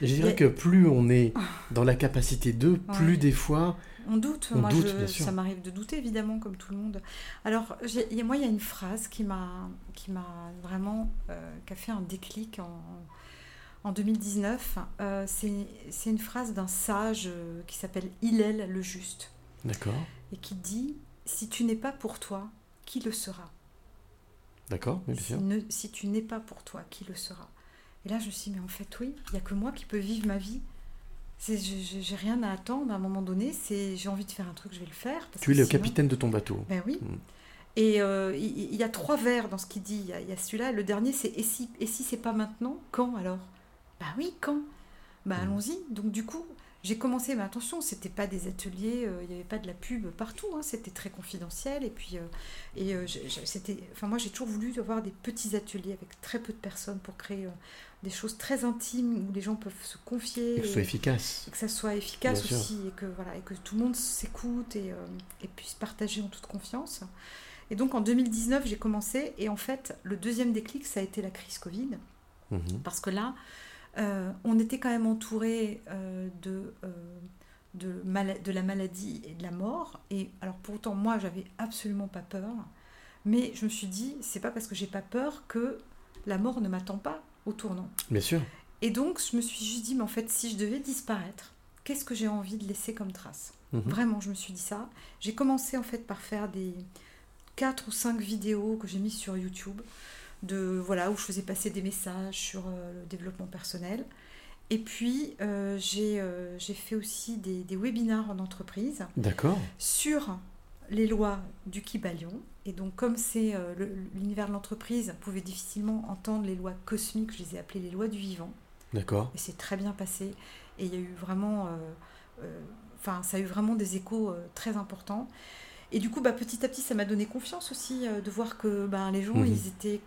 Et je dirais a- que plus on est dans la capacité de, plus Ouais. des fois, On doute, On moi doute, je- ça m'arrive de douter évidemment comme tout le monde. Alors y moi il y a une phrase qui m'a qui m'a vraiment euh, qui a fait un déclic en, en 2019. Euh, c'est une phrase d'un sage qui s'appelle Hillel le Juste d'accord, et qui dit si tu n'es pas pour toi, qui le sera? D'accord, bien si, sûr. ne- si tu n'es pas pour toi, qui le sera? Et là, je me suis dit, mais en fait, oui, il n'y a que moi qui peux vivre ma vie. C'est- je- J'ai rien à attendre à un moment donné. C'est J'ai envie de faire un truc, je vais le faire. parce Tu es le sinon- capitaine de ton bateau. Ben oui. Mm. Et euh, il y, a trois vers dans ce qu'il dit. Il y a, il y a celui-là. Le dernier, c'est et si, et si c'est pas maintenant, quand alors? Bah oui, quand? Bah allons-y. Donc du coup, j'ai commencé, mais attention, c'était pas des ateliers, euh, il n'y avait pas de la pub partout, hein, c'était très confidentiel. Et puis, euh, et je- je- c'était, enfin moi j'ai toujours voulu avoir des petits ateliers avec très peu de personnes pour créer des choses très intimes où les gens peuvent se confier. Et que ce soit efficace. et que ça soit efficace Bien sûr. aussi et que voilà et que tout le monde s'écoute et, euh, et puisse partager en toute confiance. Et donc en 2019 j'ai commencé et en fait le deuxième déclic ça a été la crise Covid Mhm. parce que là euh, on était quand même entouré euh, de de, la maladie et de la mort et alors pourtant moi j'avais absolument pas peur mais je me suis dit c'est pas parce que j'ai pas peur que la mort ne m'attend pas au tournant Bien sûr. et donc, je me suis juste dit, mais en fait, si je devais disparaître, qu'est-ce que j'ai envie de laisser comme trace? Mhm. Vraiment, je me suis dit ça. J'ai commencé en fait par faire des quatre ou cinq vidéos que j'ai mises sur YouTube, de voilà où je faisais passer des messages sur euh, le développement personnel. Et puis, euh, j'ai euh, j'ai fait aussi des, des webinars en entreprise D'accord. sur les lois du Kybalion. Et donc, comme c'est euh, le- l'univers de l'entreprise, vous pouvez difficilement entendre les lois cosmiques, je les ai appelées les lois du vivant. D'accord. Et c'est très bien passé. Et il y a eu vraiment. euh, euh, Enfin, ça a eu vraiment des échos très importants. Et du coup, bah, petit à petit, ça m'a donné confiance aussi de voir que ben, les gens, Mhm. ils étaient.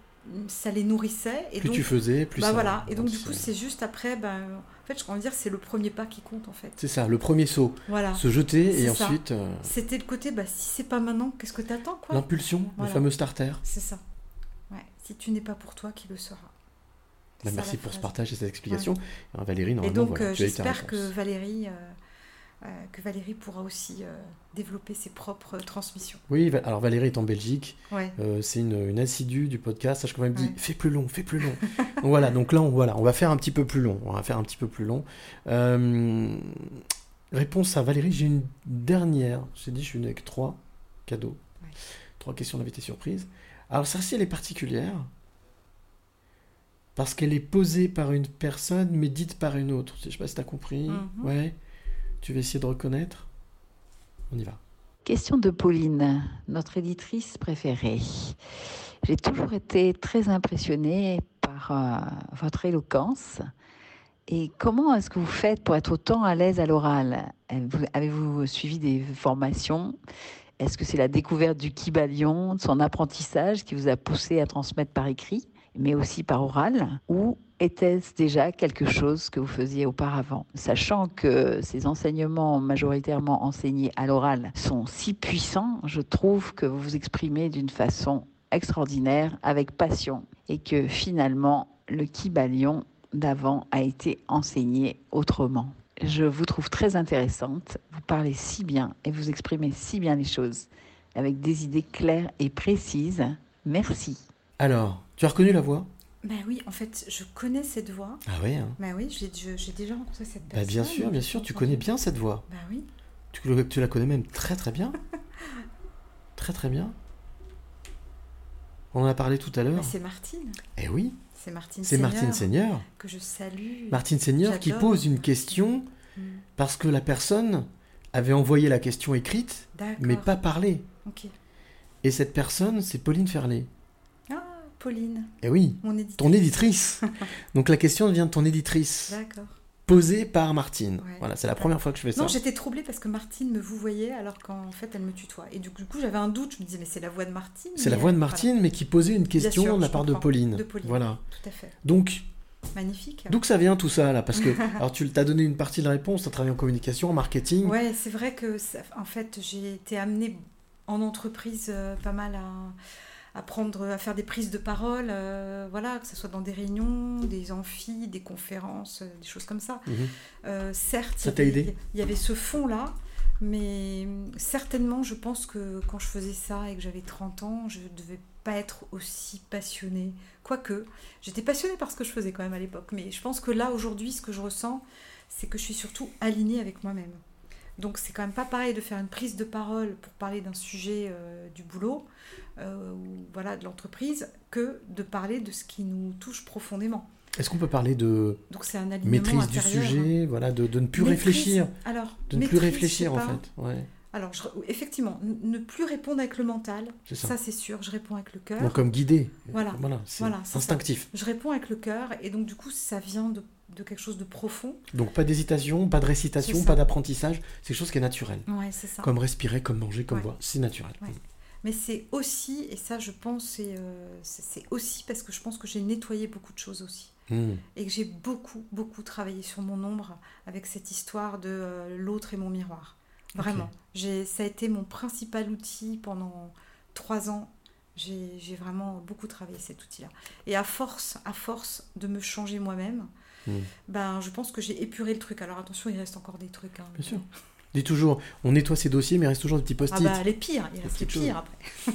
Ça les nourrissait. Et Plus donc, tu faisais, plus bah, ça- voilà. Et donc, du coup, c'est juste après. Ben, en fait, je envie de dire, c'est le premier pas qui compte, en fait. C'est ça, le premier saut. Voilà. Se jeter et ça. ensuite euh, C'était le côté, bah, si c'est pas maintenant, qu'est-ce que t'attends, quoi? L'impulsion, Voilà. le fameux starter. C'est ça. Ouais. Si tu n'es pas pour toi, qui le sera? Bah, merci pour ce partage et cette explication. Ouais. Alors, Valérie, Et normalement, donc, voilà, euh, j'espère que. Valérie, euh, que Valérie pourra aussi euh, développer ses propres transmissions. Oui, alors Valérie est en Belgique. Ouais. Euh, c'est une, une assidue du podcast. Sache qu'on même dit Ouais. fais plus long, fais plus long. donc voilà, donc là on, voilà, on va faire un petit peu plus long. On va faire un petit peu plus long. Euh, réponse à Valérie, j'ai une dernière. J'ai dit je suis venu avec trois cadeaux. Trois questions d'invité surprise. Alors celle-ci elle est particulière. Parce qu'elle est posée par une personne mais dite par une autre. Je sais pas si tu as compris. Mhm. Ouais. Tu vas essayer de reconnaître On y va. Question de Pauline, notre éditrice préférée. J'ai toujours été très impressionnée par euh, votre éloquence. Et comment est-ce que vous faites pour être autant à l'aise à l'oral? Avez-vous- suivi des formations? Est-ce que c'est la découverte du Kybalion, de son apprentissage qui vous a poussé à transmettre par écrit, mais aussi par oral? Était-ce déjà quelque chose que vous faisiez auparavant Sachant que ces enseignements majoritairement enseignés à l'oral sont si puissants, je trouve que vous vous exprimez d'une façon extraordinaire, avec passion, et que finalement, le Kybalion d'avant a été enseigné autrement. Je vous trouve très intéressante, vous parlez si bien et vous exprimez si bien les choses, avec des idées claires et précises. Merci. Alors, tu as reconnu la voix? Ben oui, en fait, je connais cette voix. Ah oui, hein. Ben oui, j'ai déjà rencontré cette Bah, personne. bien sûr, bien sûr, tu connais bien cette voix. Ben oui. Tu, la connais même très très bien. très très bien. On en a parlé tout à l'heure. Ben, c'est Martine. Eh oui. C'est Martine C'est Martine Seigneur. Que je salue. Martine Seigneur qui pose une question Mm. parce que la personne avait envoyé la question écrite, mais pas parlée. Ok. Et cette personne, c'est Pauline Ferlet. Pauline. Eh oui, Mon éditrice. ton éditrice. Donc la question vient de ton éditrice, D'accord. posée par Martine. Ouais. Voilà, c'est la première fois que je fais ça. Non, j'étais troublée parce que Martine me vous voyait alors qu'en fait elle me tutoie. Et du coup, j'avais un doute. Je me disais, mais c'est la voix de Martine. C'est la voix de euh, Martine, mais qui posait une question sûr, de la part de. Pauline. De Pauline, Voilà. tout à fait. Donc, Magnifique. d'où ça vient tout ça là? Parce que, alors tu t'as donné une partie de la réponse, tu as travaillé en communication, en marketing. Ouais, c'est vrai que ça- en fait j'ai été amenée en entreprise euh, pas mal à, apprendre à faire des prises de parole, euh, voilà, que ce soit dans des réunions, des amphis, des conférences, euh, des choses comme ça. Mhm. Euh, certes, Ça il y t'a avait- aidé Il y avait ce fond-là, mais certainement, je pense que quand je faisais ça et que j'avais 30 ans, je devais pas être aussi passionnée. Quoique, j'étais passionnée par ce que je faisais quand même à l'époque, mais je pense que là, aujourd'hui, ce que je ressens, c'est que je suis surtout alignée avec moi-même. Donc c'est quand même pas pareil de faire une prise de parole pour parler d'un sujet euh, du boulot euh, voilà de l'entreprise que de parler de ce qui nous touche profondément. Est-ce qu'on peut parler de Donc c'est un maîtrise du sujet, voilà, de, de ne plus Maîtrise, réfléchir, alors, de ne plus réfléchir en fait, ouais. Alors je- effectivement, ne plus répondre avec le mental, ça. ça, c'est sûr, je réponds avec le cœur. Comme guidé. Voilà, Voilà, c'est ça. instinctif. Je réponds avec le cœur et donc du coup ça vient de, de quelque chose de profond. Donc pas d'hésitation, pas de récitation, pas d'apprentissage, c'est quelque chose qui est naturel. Ouais, c'est ça. Comme respirer, comme manger, comme Ouais. boire, c'est naturel. Ouais. Mais c'est aussi, et ça je pense, c'est euh, c'est- aussi parce que je pense que j'ai nettoyé beaucoup de choses aussi. Hmm. Et que j'ai beaucoup, beaucoup travaillé sur mon ombre avec cette histoire de euh, l'autre et mon miroir. Vraiment. Ça a été mon principal outil pendant trois ans. J'ai j'ai vraiment beaucoup travaillé cet outil-là. Et à force, à force de me changer moi-même, Hmm. ben, je pense que j'ai épuré le truc. Alors attention, il reste encore des trucs. hein. Bien sûr. Dis toujours, on nettoie ses dossiers, mais il reste toujours des petits Ah post-it. bah les pires, il reste les pires après.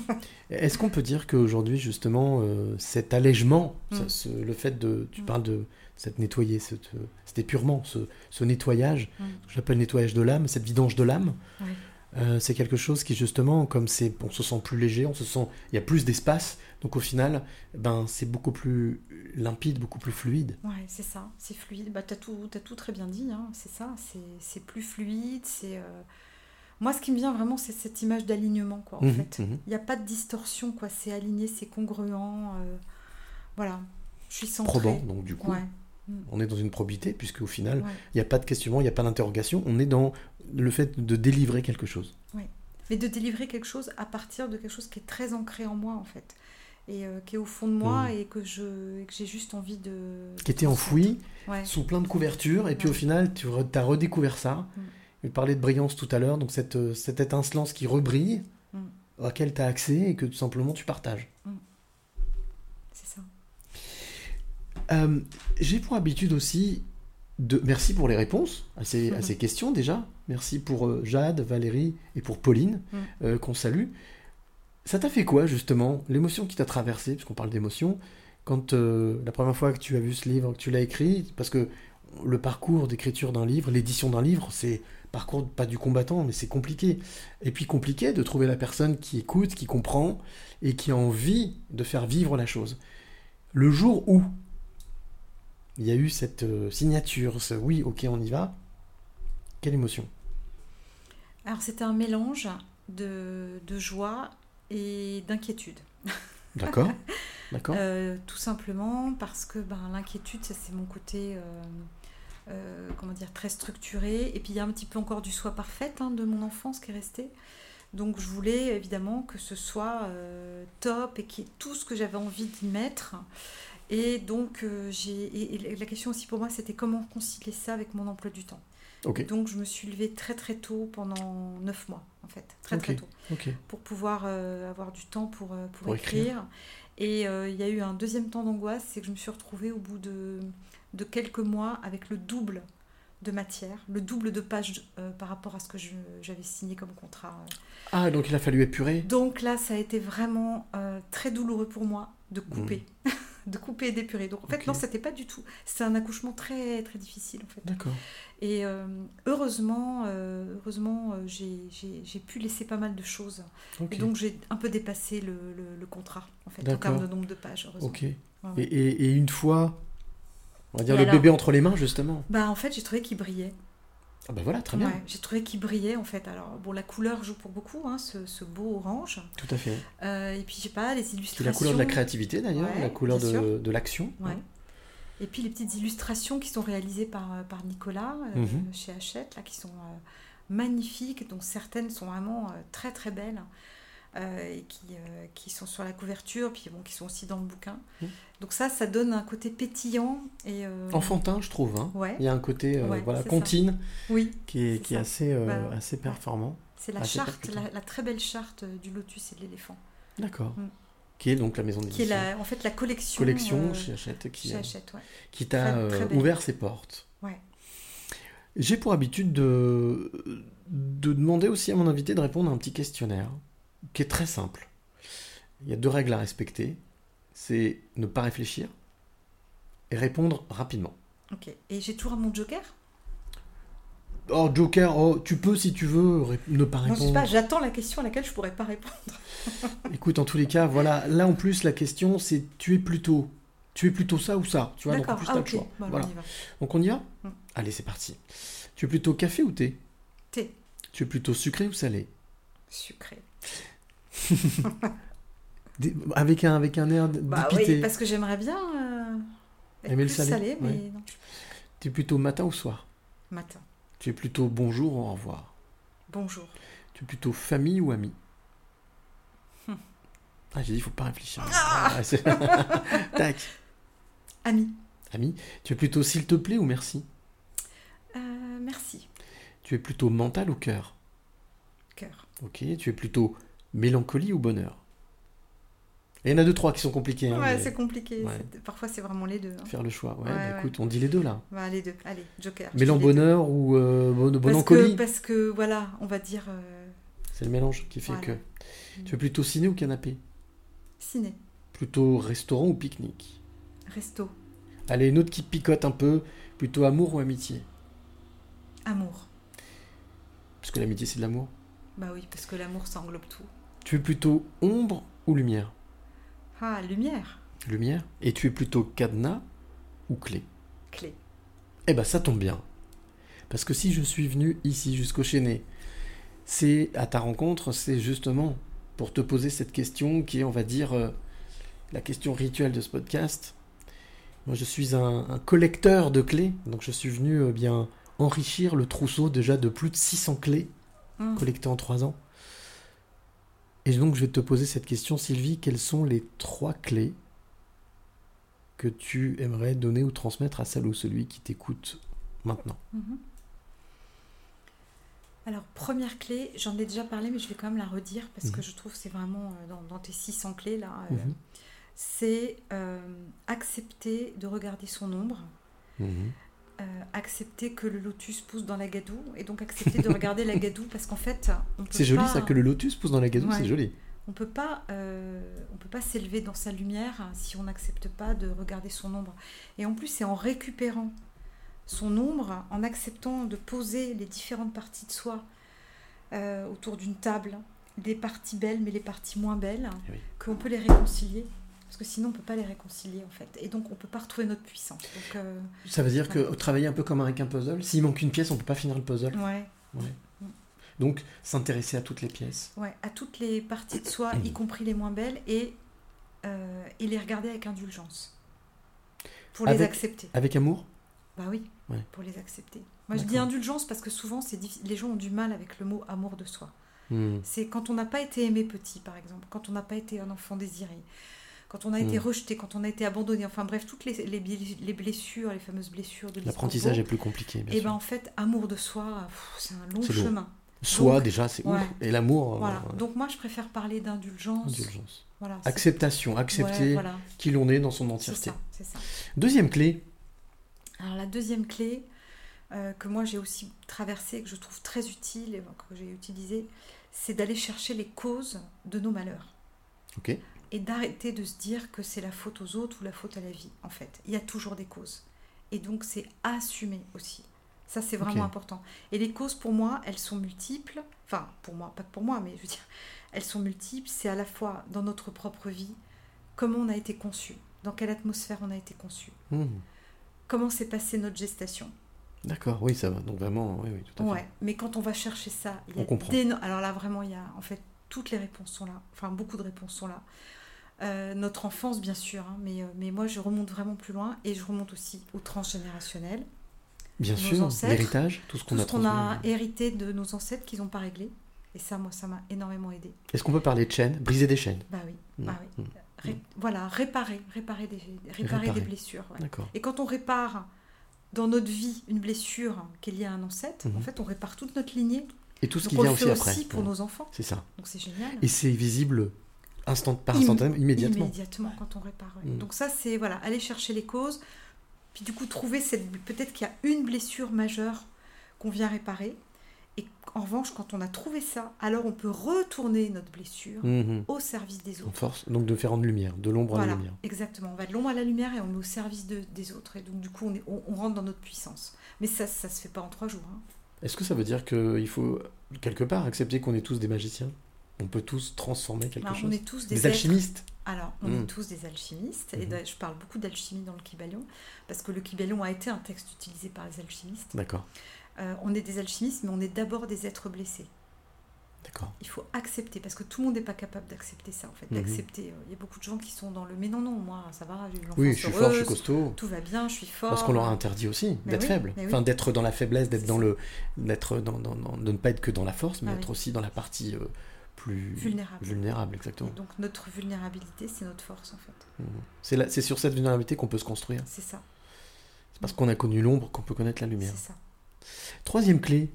Est-ce qu'on peut dire qu'aujourd'hui, justement, euh, cet allègement, Mm. ça- ce- le fait de. Tu parles de cette nettoyer, cette, cet épurement, ce, ce nettoyage, Mm. ce que j'appelle nettoyage de l'âme, cette vidange de l'âme, Oui. euh, c'est quelque chose qui, justement, comme c'est, on se sent plus léger, on se sent. Il y a plus d'espace, donc au final, ben, c'est beaucoup plus limpide, beaucoup plus fluide. Ouais, c'est ça, c'est fluide. Bah, t'as tout, t'as tout très bien dit, hein, c'est ça, c'est, plus fluide, c'est... euh, Moi, ce qui me vient vraiment, c'est cette image d'alignement, quoi, en Mhm, fait. Il mhm. n'y a pas de distorsion, quoi, c'est aligné, c'est congruent, euh, voilà, je suis centrée. Probant, donc du coup, Ouais. Mm. on est dans une probité, puisque au final, il Ouais. n'y a pas de questionnement, il n'y a pas d'interrogation, on est dans le fait de délivrer quelque chose. Oui. Mais de délivrer quelque chose à partir de quelque chose qui est très ancré en moi, en fait. Et euh, qui est au fond de moi Mm. et que, je, et que j'ai juste envie de... qui était enfoui Ouais. sous plein de couvertures, et puis au final, tu as redécouvert ça. Mm. Je parlais de brillance tout à l'heure, donc cette, euh, cette étincelance qui rebrille, Mm. à laquelle tu as accès et que tout simplement tu partages. C'est ça. Euh, J'ai pour habitude aussi de. Merci pour les réponses à ces, à ces questions déjà. Merci pour euh, Jade, Valérie et pour Pauline, Mm. qu'on salue. Ça t'a fait quoi justement L'émotion qui t'a traversé, puisqu'on parle d'émotion, quand euh, la première fois que tu as vu ce livre, que tu l'as écrit, parce que le parcours d'écriture d'un livre, l'édition d'un livre, c'est parcours pas du combattant, mais c'est compliqué. Et puis compliqué de trouver la personne qui écoute, qui comprend et qui a envie de faire vivre la chose. Le jour où il y a eu cette euh, signature, ce oui, ok, on y va, quelle émotion? Alors c'était un mélange de, de joie et d'inquiétude. D'accord, d'accord. Euh, tout simplement parce que ben, l'inquiétude, ça c'est mon côté, euh, euh, comment dire, très structuré. Et puis il y a un petit peu encore du soi parfaite hein, de mon enfance qui est resté. Donc je voulais évidemment que ce soit top et qu'il y ait tout ce que j'avais envie d'y mettre. Et donc j'ai et- et la question aussi pour moi c'était comment concilier ça avec mon emploi du temps. Donc je me suis levée très très tôt pendant neuf mois en fait, très très tôt, pour pouvoir euh, avoir du temps pour, euh, pour, Pour écrire. écrire. Et euh, il y a eu un deuxième temps d'angoisse, c'est que je me suis retrouvée au bout de, de quelques mois avec le double de matière, le double de pages euh, par rapport à ce que je- j'avais signé comme contrat. Ah, donc il a fallu épurer Donc là, ça a été vraiment très douloureux pour moi de couper, Mm. de couper et d'épurer. Donc en fait, non, c'était pas du tout. C'était un accouchement très très difficile en fait. D'accord. Et euh, heureusement, euh, heureusement, euh, j'ai- pu laisser pas mal de choses. Et donc j'ai un peu dépassé le, le- le contrat en fait en termes de nombre de pages. Heureusement. Ok. Ouais, Et, et- et une fois, on va dire Et le alors bébé entre les mains, justement. Bah en fait, j'ai trouvé qu'il brillait. Ah bah voilà, très bien. Ouais, j'ai trouvé qu'il brillait en fait. Alors bon, la couleur joue pour beaucoup, hein, ce, ce beau orange. Tout à fait. Euh, et puis, je sais pas, les C'est illustrations. la couleur de la créativité d'ailleurs, Ouais, la couleur de, l'action. Ouais. Et puis les petites illustrations qui sont réalisées par, euh, par Nicolas euh, Mhm. chez Hachette, là, qui sont euh, magnifiques, dont certaines sont vraiment très très belles. Euh, et qui, euh, qui sont sur la couverture, puis bon, qui sont aussi dans le bouquin. Mhm. Donc ça, ça donne un côté pétillant et euh, Enfantin, je trouve. hein. Ouais. Il y a un côté Ouais, voilà, contine. Oui, qui est, qui est assez, Bah, assez performant. C'est la charte, la, la très belle charte du lotus et de l'éléphant. D'accord. Mm. qui est donc la maison Qui est d'édition. la, en fait la collection. Collection chez Hachette qui, ouais. qui t'a ouvert ses portes. Ouais. J'ai pour habitude de, de demander aussi à mon invité de répondre à un petit questionnaire qui est très simple. Il y a deux règles à respecter. C'est ne pas réfléchir et répondre rapidement. Ok. Et j'ai toujours mon joker? Oh, Joker, oh, tu peux si tu veux ne pas Non, je sais répondre. pas, j'attends la question à laquelle je pourrais pas répondre. Écoute, en tous les cas, voilà. Là, en plus, la question, c'est tu es plutôt, tu es plutôt ça ou ça. Tu vois, donc en plus, Ah, t'as le choix. Bon, voilà. on. Donc on y va Mm. Allez, c'est parti. Tu es plutôt café ou thé? Thé. Tu es plutôt sucré ou salé? Sucré. Avec un, avec un air Bah dépité. oui, parce que j'aimerais bien euh, être Aimer le plus salé, salé, mais ouais. non. Tu es plutôt matin ou soir? Matin. Tu es plutôt bonjour ou au revoir? Bonjour. Tu es plutôt famille ou ami? Hmm. Ah, j'ai dit, il faut pas réfléchir. Ah c'est- Tac. Ami. Ami. Tu es plutôt s'il te plaît ou merci? Euh, merci. Tu es plutôt mental ou cœur? Cœur. Ok. Tu es plutôt mélancolie ou bonheur? Il y en a deux, trois qui sont compliqués. hein, ouais, mais c'est compliqué. Ouais. Parfois, c'est vraiment les deux. hein. Faire le choix. Ouais, Ouais, bah, ouais. écoute, on dit les deux là. Bah, les deux. Allez, Joker. Mélan bonheur ou euh, bon, Parce que, bonancolie? parce que, voilà, on va dire euh, C'est le mélange qui fait Voilà. que. Tu es plutôt ciné ou canapé? Ciné, Plutôt restaurant ou pique-nique? Resto, Allez, une autre qui picote un peu. Plutôt amour ou amitié? Amour. Parce que l'amitié, c'est de l'amour. Bah oui, parce que l'amour, ça englobe tout. Tu es plutôt ombre ou lumière Ah, lumière, Lumière. Et tu es plutôt cadenas ou clé clé. Eh ben, ça tombe bien. Parce que si je suis venu ici jusqu'au Chénet, c'est à ta rencontre, c'est justement pour te poser cette question qui est, on va dire, euh, la question rituelle de ce podcast. Moi, je suis un, un collecteur de clés, donc je suis venu euh, bien enrichir le trousseau déjà de plus de 600 clés Mm. collectées en 3 ans. Et donc, je vais te poser cette question, Sylvie. Quelles sont les trois clés que tu aimerais donner ou transmettre à celle ou celui qui t'écoute maintenant? Mhm. Alors, première clé, j'en ai déjà parlé, mais je vais quand même la redire parce que Mhm. je trouve que c'est vraiment euh, dans, dans tes 600 clés là. euh, Mhm. C'est euh, accepter de regarder son ombre. Euh, accepter que le lotus pousse dans la gadoue et donc accepter de regarder la gadoue parce qu'en fait, C'est joli pas- ça, que le lotus pousse dans la gadoue, Ouais. c'est joli. On peut pas, euh, on peut pas s'élever dans sa lumière si on n'accepte pas de regarder son ombre. Et en plus, c'est en récupérant son ombre, en acceptant de poser les différentes parties de soi euh, autour d'une table, les parties belles mais les parties moins belles, Eh qu'on peut les réconcilier. Parce que sinon, on peut pas les réconcilier en fait. Et donc, on peut pas retrouver notre puissance. Donc, euh, Ça veut dire que travailler un peu comme avec un puzzle, s'il manque une pièce, on peut pas finir le puzzle. Ouais. Ouais. Donc, s'intéresser à toutes les pièces. Ouais, à toutes les parties de soi, y compris les moins belles, et, euh, et les regarder avec indulgence. Pour les accepter. Avec amour? Bah oui, Ouais. pour les accepter. Moi, je dis indulgence parce que souvent, les gens ont du mal avec le mot amour de soi. Hmm. C'est quand on n'a pas été aimé petit, par exemple, quand on n'a pas été un enfant désiré, quand on a été Mm. rejeté, quand on a été abandonné, enfin bref, toutes les, les, bli- les blessures, les fameuses blessures de L'apprentissage est plus compliqué, bien Et sûr. ben en fait, amour de soi, c'est un long chemin. Soi, Donc, déjà, c'est ouais. ouf. Et l'amour, euh, Voilà. Donc moi, je préfère parler d'indulgence. Indulgence. Voilà, Acceptation, accepter Ouais, voilà. qui l'on est dans son entièreté. ça, ça. Deuxième clé, Alors la deuxième clé euh, que moi j'ai aussi traversée, que je trouve très utile et que j'ai utilisée, c'est d'aller chercher les causes de nos malheurs. ok Et d'arrêter de se dire que c'est la faute aux autres ou la faute à la vie, en fait. Il y a toujours des causes. Et donc c'est assumer aussi. Ça c'est vraiment important. Et les causes pour moi, elles sont multiples. Enfin, pour moi, pas que pour moi, mais je veux dire, elles sont multiples. C'est à la fois dans notre propre vie, comment on a été conçu, dans quelle atmosphère on a été conçu, Hmm. comment s'est passée notre gestation. D'accord, oui, ça va. Donc vraiment, oui, oui, tout à fait. Ouais, mais quand on va chercher ça, il y a On comprend. Alors là, vraiment, il y a en fait toutes les réponses sont là. Enfin, beaucoup de réponses sont là. Euh, notre enfance, bien sûr, hein, mais, euh, mais moi, je remonte vraiment plus loin et je remonte aussi au transgénérationnel. Bien Nos sûr, l'héritage, tout ce qu'on a ce qu'on a hérité de nos ancêtres qu'ils n'ont pas réglé. Et ça, moi, ça m'a énormément aidé. Est-ce qu'on peut parler de chaînes Briser des chaînes? Bah oui, bah oui. Ré- Voilà, réparer, réparer des, réparer Réparer. des blessures. ouais. Et quand on répare dans notre vie une blessure qui est liée à un ancêtre, Mhm. en fait, on répare toute notre lignée. Et tout ce qui on vient aussi après. aussi pour Ouais. nos enfants. C'est ça. Donc c'est génial. Et c'est visible Instant, instantanément, immédiatement. Immédiatement quand on répare. Mm. Donc ça, c'est voilà, aller chercher les causes, puis du coup trouver cette peut-être qu'il y a une blessure majeure qu'on vient réparer. Et en revanche, quand on a trouvé ça, alors on peut retourner notre blessure Mhm. au service des autres. force donc de faire en lumière, de l'ombre à la lumière. exactement. On va de l'ombre à la lumière et on est au service de- des autres. Et donc du coup, on, est- on- on rentre dans notre puissance. Mais ça, ça se fait pas en trois jours. hein. Est-ce que ça veut dire qu'il faut, quelque part, accepter qu'on est tous des magiciens? On peut tous transformer quelque Alors, chose on est tous des, alchimistes Alors, on est tous des alchimistes. Et d'ailleurs, je parle beaucoup d'alchimie dans le Kybalion, parce que le Kybalion a été un texte utilisé par les alchimistes. D'accord. Euh, on est des alchimistes, mais on est d'abord des êtres blessés. D'accord. Il faut accepter, parce que tout le monde n'est pas capable d'accepter ça, en fait. Mhm. D'accepter. euh, Il y a beaucoup de gens qui sont dans le mais non, non, moi, ça va, j'ai eu l'enfance Oui, je suis fort, je suis costaud. Tout va bien, je suis fort. Parce qu'on leur a interdit aussi d'être oui, faible, oui. enfin d'être dans la faiblesse, d'être dans le, d'être dans, dans- dans- de ne pas être que dans la force, mais Ah être oui. aussi dans la partie euh, plus Vulnérable. vulnérable, exactement. Et donc, notre vulnérabilité, c'est notre force, en fait. Mhm. C'est c'est sur cette vulnérabilité qu'on peut se construire. C'est ça. C'est parce qu'on a connu l'ombre qu'on peut connaître la lumière. C'est ça. Troisième clé.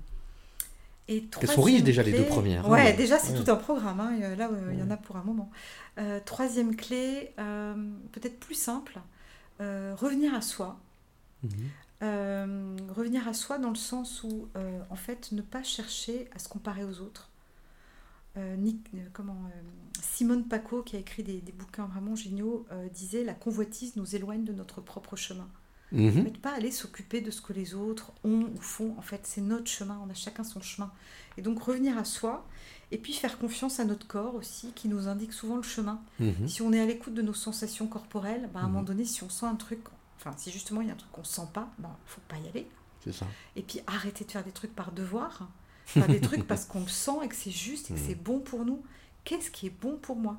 Et Elles sont riches troisième déjà les deux premières. hein, Ouais, mais- déjà c'est ouais. tout un programme. hein, euh, Là, euh, il y en a pour un moment. Euh, troisième clé, euh, peut-être plus simple, euh, revenir à soi. Mhm. Revenir à soi dans le sens où, en fait, ne pas chercher à se comparer aux autres. Euh, Nick- euh, comment, euh, Simone Paco, qui a écrit des, des bouquins vraiment géniaux, disait La convoitise nous éloigne de notre propre chemin. Mhm. En fait, pas aller s'occuper de ce que les autres ont ou font. En fait, c'est notre chemin. On a chacun son chemin. Et donc revenir à soi. Et puis faire confiance à notre corps aussi, qui nous indique souvent le chemin. Mhm. Si on est à l'écoute de nos sensations corporelles, bah, à un moment Mhm. donné, si on sent un truc, enfin, si justement il y a un truc qu'on sent pas, bah, faut pas y aller. C'est ça. Et puis arrêter de faire des trucs par devoir, des trucs parce qu'on le sent et que c'est juste et que c'est bon pour nous. Qu'est-ce qui est bon pour moi?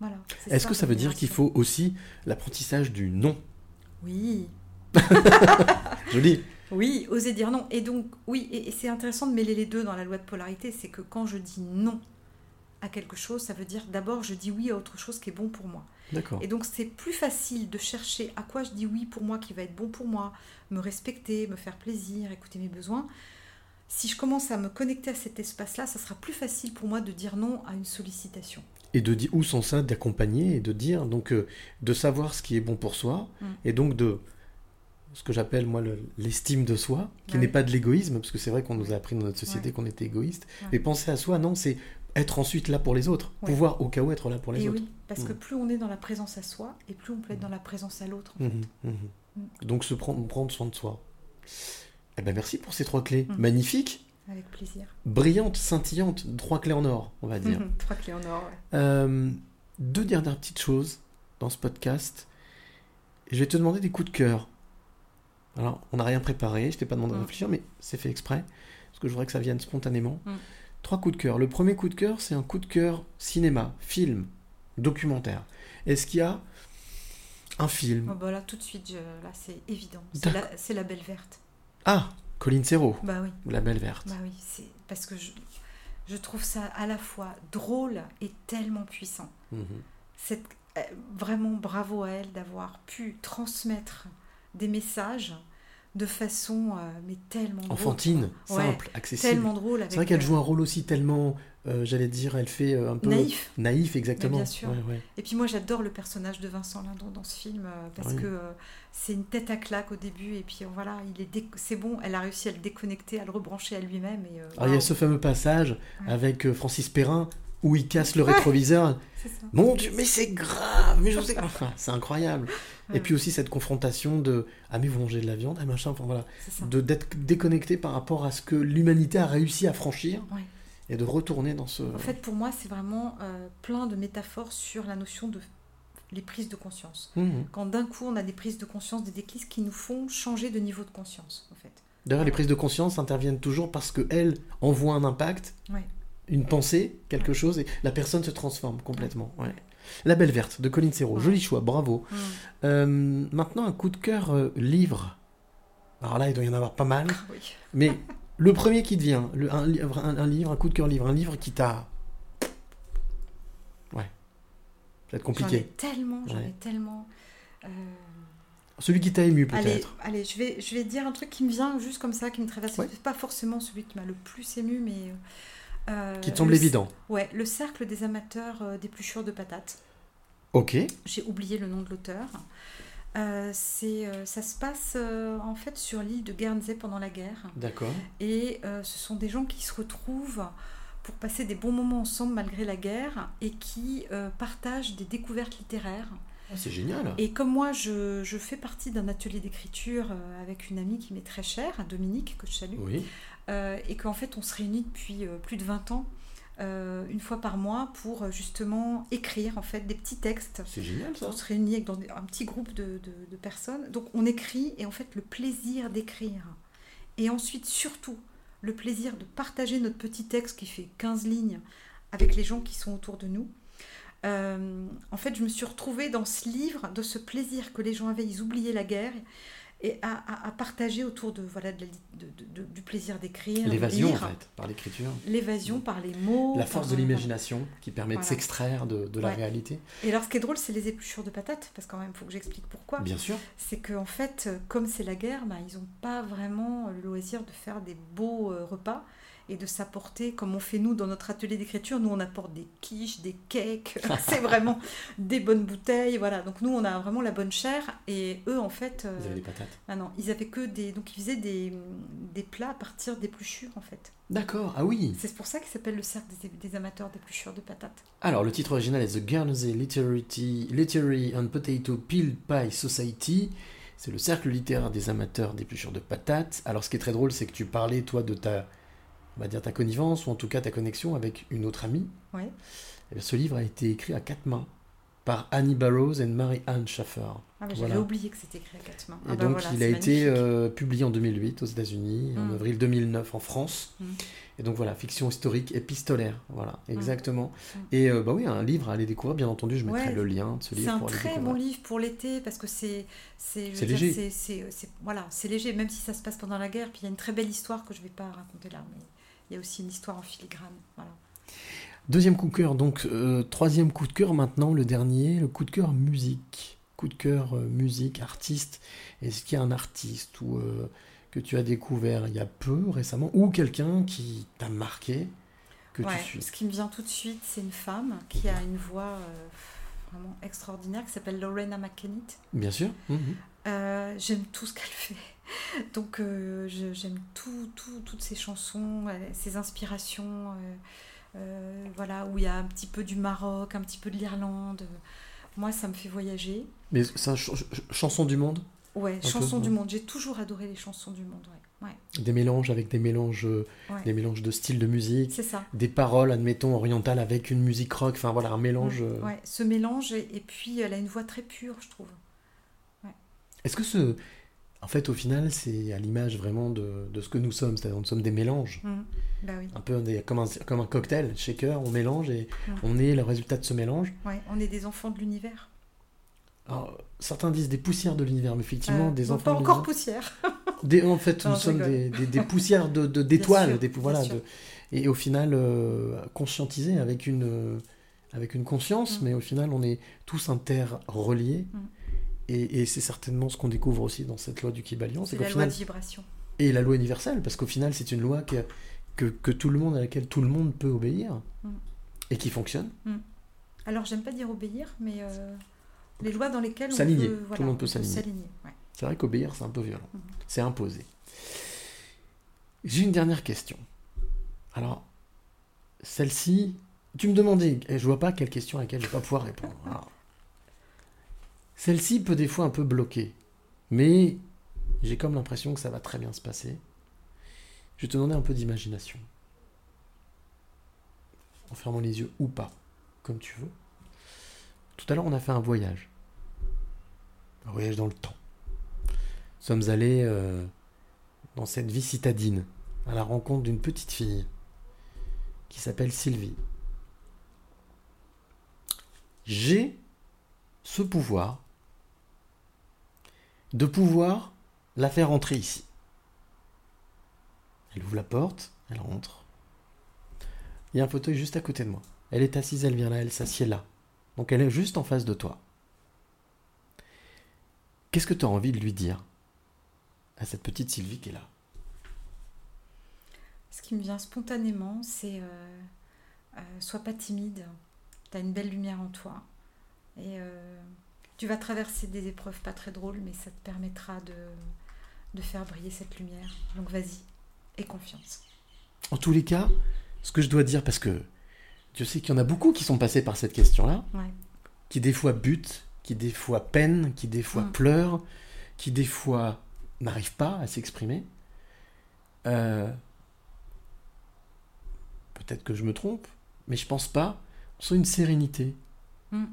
Voilà. Est-ce que ça veut dire qu'il faut aussi l'apprentissage du non? Oui. Joli. Oui, oser dire non. Et donc, oui, et, et c'est intéressant de mêler les deux dans la loi de polarité, c'est que quand je dis non à quelque chose, ça veut dire d'abord je dis oui à autre chose qui est bon pour moi. D'accord. Et donc c'est plus facile de chercher à quoi je dis oui pour moi, qui va être bon pour moi, me respecter, me faire plaisir, écouter mes besoins. Si je commence à me connecter à cet espace-là, ça sera plus facile pour moi de dire non à une sollicitation. Et de dire où sont ça d'accompagner et de dire donc euh, de savoir ce qui est bon pour soi Mm. et donc de ce que j'appelle moi le- l'estime de soi qui Ah n'est oui. pas de l'égoïsme parce que c'est vrai qu'on nous a appris dans notre société Ouais. qu'on était égoïste Ouais. mais penser à soi non c'est être ensuite là pour les autres Ouais. pouvoir au cas où être là pour les et autres oui, parce que Mm. plus on est dans la présence à soi, et plus on peut être dans la présence à l'autre. en Mhm, fait. mhm. Mm. donc se prendre, prendre soin de soi eh ben merci pour ces trois clés Mm. magnifiques Avec plaisir. brillantes scintillantes trois clés en or on va dire Trois clés en or, ouais. Euh, deux dernières petites choses dans ce podcast. Je vais te demander des coups de cœur. Alors, on n'a rien préparé, je t'ai pas demandé de Mm. réfléchir, mais c'est fait exprès, parce que je voudrais que ça vienne spontanément. Trois coups de cœur. Le premier coup de cœur, c'est un coup de cœur cinéma, film, documentaire. Est-ce qu'il y a un film? Oh, bah là, tout de suite, je- là, c'est évident. C'est D'accord. la, c'est la Belle Verte. Ah, Colin Serrault. Bah oui. La Belle Verte. Bah oui, c'est parce que je, je trouve ça à la fois drôle et tellement puissant. Mhm. C'est euh, vraiment bravo à elle d'avoir pu transmettre des messages de façon euh, mais tellement drôle, Enfantine. Ouais, simple, accessible. Tellement drôle C'est vrai qu'elle joue un rôle aussi tellement, euh, j'allais dire, elle fait euh, un peu Naïf. Naïf, Mais exactement. bien sûr. Ouais, ouais. Et puis moi j'adore le personnage de Vincent Lindon dans ce film euh, parce que c'est une tête à claque au début et puis voilà, il est dé- c'est bon, elle a réussi à le déconnecter, à le rebrancher à lui-même et Alors, il y a ce fameux passage avec Francis Perrin où il casse le rétroviseur. Ça. Mon Dieu, mais c'est grave, mais je sais. Enfin, c'est incroyable. Ouais. Et puis aussi cette confrontation de ah mais vous mangez de la viande, ah machin, enfin voilà, de d'être déconnecté par rapport à ce que l'humanité a réussi à franchir Ouais. et de retourner dans ce. En fait, pour moi, c'est vraiment euh, plein de métaphores sur la notion de les prises de conscience. Mhm. Quand d'un coup, on a des prises de conscience, des déclics qui nous font changer de niveau de conscience, en fait. D'ailleurs, les prises de conscience interviennent toujours parce que elles envoient un impact, Ouais. Une pensée, quelque chose, et la personne se transforme complètement. ouais. La Belle Verte de Colin Serrault, joli choix, bravo. Mm. Euh, maintenant, un coup de cœur euh, livre. Alors là, il doit y en avoir pas mal. Oui. Mais le premier qui te vient, le- un, livre, un, un livre, un coup de cœur livre, un livre qui t'a. Ouais. Ça va être J'en ai compliqué. tellement, j'en Ouais. ai tellement. euh, Celui qui t'a ému peut-être. allez je, vais, je vais dire un truc qui me vient juste comme ça, qui me traverse. Ouais. Pas forcément celui qui m'a le plus ému, mais Euh, Qui te semble le- évident. Ouais, le cercle des amateurs euh, d'épluchures de patates. Ok. J'ai oublié le nom de l'auteur. Euh, c'est, euh, ça se passe en fait sur l'île de Guernsey pendant la guerre. D'accord. Et ce sont des gens qui se retrouvent pour passer des bons moments ensemble malgré la guerre et qui partagent des découvertes littéraires. Ah, c'est génial. Et comme moi, je, je fais partie d'un atelier d'écriture avec une amie qui m'est très chère, Dominique, que je salue, Oui. Euh, et qu'en fait, on se réunit depuis euh, plus de 20 ans, euh, une fois par mois, pour justement écrire en fait des petits textes. C'est génial ça. On se réunit avec dans un petit groupe de, de- de personnes. Donc, on écrit, et en fait, le plaisir d'écrire. Et ensuite, surtout, le plaisir de partager notre petit texte qui fait 15 lignes avec les gens qui sont autour de nous. Euh, en fait, je me suis retrouvée dans ce livre de ce plaisir que les gens avaient, ils oubliaient la guerre, et à, à- à partager autour de, voilà, de du plaisir d'écrire. L'évasion en fait, par l'écriture. L'évasion par les mots. La force de l'imagination qui permet de s'extraire de, la Ouais. réalité. Et alors, ce qui est drôle, c'est les épluchures de patates, parce quand même, il faut que j'explique pourquoi. Bien sûr. C'est qu'en fait, euh, comme c'est la guerre, bah, ils n'ont pas vraiment le loisir de faire des beaux euh, repas et de s'apporter, comme on fait nous dans notre atelier d'écriture, nous on apporte des quiches, des cakes, c'est vraiment des bonnes bouteilles, voilà. Donc nous on a vraiment la bonne chair et eux en fait, euh, Vous avez des patates. ah non, ils avaient que des, donc ils faisaient des, des plats à partir d'épluchures en fait. D'accord, ah oui. C'est pour ça qu'il s'appelle le cercle des, des amateurs d'épluchures de patates. Alors, le titre original est The Guernsey Literary, Literary and Potato Peel Pie Society. C'est le cercle littéraire des amateurs d'épluchures de patates. Alors, ce qui est très drôle, c'est que tu parlais, toi, de ta, on va dire, ta connivence, ou en tout cas ta connexion avec une autre amie. Ouais. Eh bien, ce livre a été écrit à quatre mains par Annie Barrows et Mary-Anne Schaffer. Ah, mais j'avais Voilà. oublié que c'était écrit à quatre mains. Et Ah bah donc, voilà, il a été euh, publié en 2008 aux États-Unis, en Mm. avril 2009 en France. Mm. Et donc voilà, fiction historique épistolaire, voilà, exactement. Mm. Et euh, bah oui, un livre à aller découvrir, bien entendu, je mettrai Ouais, le lien de ce livre C'est un pour très bon livre pour l'été parce que c'est c'est léger. c'est- voilà léger même si ça se passe pendant la guerre puis il y a une très belle histoire que je vais pas raconter là mais il y a aussi une histoire en filigrane voilà Deuxième coup de cœur, donc euh, troisième coup de cœur maintenant, le dernier, le coup de cœur musique. Coup de cœur euh, musique, artiste. Est-ce qu'il y a un artiste ou, euh, que tu as découvert il y a peu récemment ou quelqu'un qui t'a marqué que Ouais, tu suis? ce qui me vient tout de suite c'est une femme qui a une voix vraiment extraordinaire qui s'appelle Lorena McKennitt Bien sûr. Mhm. Euh, j'aime tout ce qu'elle fait. Donc euh, j'aime tout, tout- toutes ses chansons, euh, ses inspirations, euh, voilà, où il y a un petit peu du Maroc, un petit peu de l'Irlande. Moi, ça me fait voyager. Mais c'est un ch- ch- chanson du monde? Ouais, peu, du ouais. monde. J'ai toujours adoré les chansons du monde. Ouais. ouais. Des mélanges avec des mélanges, Ouais. des mélanges de styles de musique. C'est ça. Des paroles, admettons, orientales avec une musique rock. Enfin voilà, un mélange. Euh, ouais, ce mélange, et puis elle a une voix très pure, je trouve. Est-ce que ce. En fait, au final, c'est à l'image vraiment de, de ce que nous sommes. C'est-à-dire, nous sommes des mélanges. Mm. Bah oui. Un peu des- comme, un, comme un cocktail, shaker, on mélange et on est le résultat de ce mélange. Ouais, on est des enfants de l'univers. Alors, certains disent des poussières de l'univers, mais effectivement, Euh, des enfants. Pas de encore l'univers. poussière. Des- en fait, Non, nous sommes des, des- des poussières de, de- d'étoiles, sûr, des, voilà, de- et au final, euh, conscientisés avec une, euh, avec une conscience, Mm. mais au final, on est tous interreliés. Mm. Et, et c'est certainement ce qu'on découvre aussi dans cette loi du Kybalion. C'est la loi de vibration. Et la loi universelle, parce qu'au final, c'est une loi que, que, que tout le monde, à laquelle tout le monde peut obéir Mm. et qui fonctionne. Mm. Alors, j'aime pas dire obéir, mais euh, les lois dans lesquelles on S'aligner. peut, Tout voilà, le monde on peut s'aligner. ouais. C'est vrai qu'obéir, c'est un peu violent. Mhm. C'est imposé. J'ai une dernière question. Alors, celle-ci, tu me demandais, et je vois pas quelle question à laquelle je vais pas pouvoir répondre. Alors, Celle-ci peut des fois un peu bloquer, mais j'ai comme l'impression que ça va très bien se passer. Je vais te demander un peu d'imagination. En fermant les yeux ou pas, comme tu veux. Tout à l'heure, on a fait un voyage. Un voyage dans le temps. Nous sommes allés euh, dans cette vie citadine, à la rencontre d'une petite fille qui s'appelle Sylvie. J'ai ce pouvoir de pouvoir la faire entrer ici. Elle ouvre la porte, elle rentre. Il y a un fauteuil juste à côté de moi. Elle est assise, elle vient là, elle s'assied là. Donc elle est juste en face de toi. Qu'est-ce que tu as envie de lui dire à cette petite Sylvie qui est là? Ce qui me vient spontanément, c'est euh, euh, sois pas timide. Tu as une belle lumière en toi. Et euh, tu vas traverser des épreuves pas très drôles, mais ça te permettra de, de faire briller cette lumière. Donc vas-y, aie confiance. En tous les cas, ce que je dois dire, parce que je sais qu'il y en a beaucoup qui sont passés par cette question-là, Ouais. qui des fois butent, qui des fois peinent, qui des fois Mm. pleurent, qui des fois n'arrivent pas à s'exprimer. Euh, Peut-être que je me trompe, mais je pense pas. On sent une sérénité, Mm.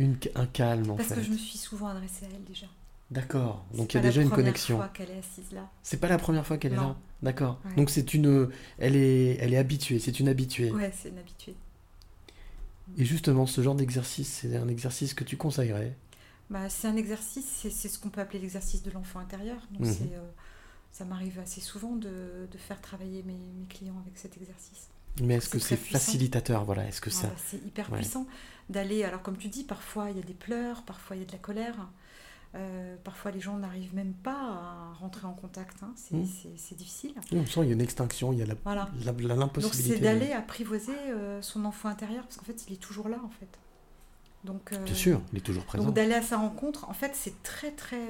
Une, un calme en Parce fait. que je me suis souvent adressée à elle déjà. D'accord, C'est donc il y a pas la déjà une première connexion. fois qu'elle est assise là. C'est pas la première fois qu'elle est là. D'accord. Ouais. Donc c'est une, elle est, elle est habituée. C'est une habituée. Ouais, c'est une habituée. Et justement, ce genre d'exercice, c'est un exercice que tu conseillerais? Bah, c'est un exercice, c'est c'est ce qu'on peut appeler l'exercice de l'enfant intérieur. Donc Mhm. c'est, euh, ça m'arrive assez souvent de, de faire travailler mes, mes clients avec cet exercice. Mais est-ce que c'est facilitateur? Voilà, est-ce que Ah ça. bah, C'est hyper Ouais. puissant d'aller. Alors, comme tu dis, parfois il y a des pleurs, parfois il y a de la colère. euh, parfois les gens n'arrivent même pas à rentrer en contact. hein. C'est Mhm. c'est- c'est difficile. Oui, on sent il y a une extinction, il y a la- Voilà. la- la- Donc l'impossibilité. c'est d'aller apprivoiser euh, son enfant intérieur parce qu'en fait il est toujours là en fait. Donc, euh, Bien sûr, il est toujours présent. Donc d'aller à sa rencontre, en fait c'est très très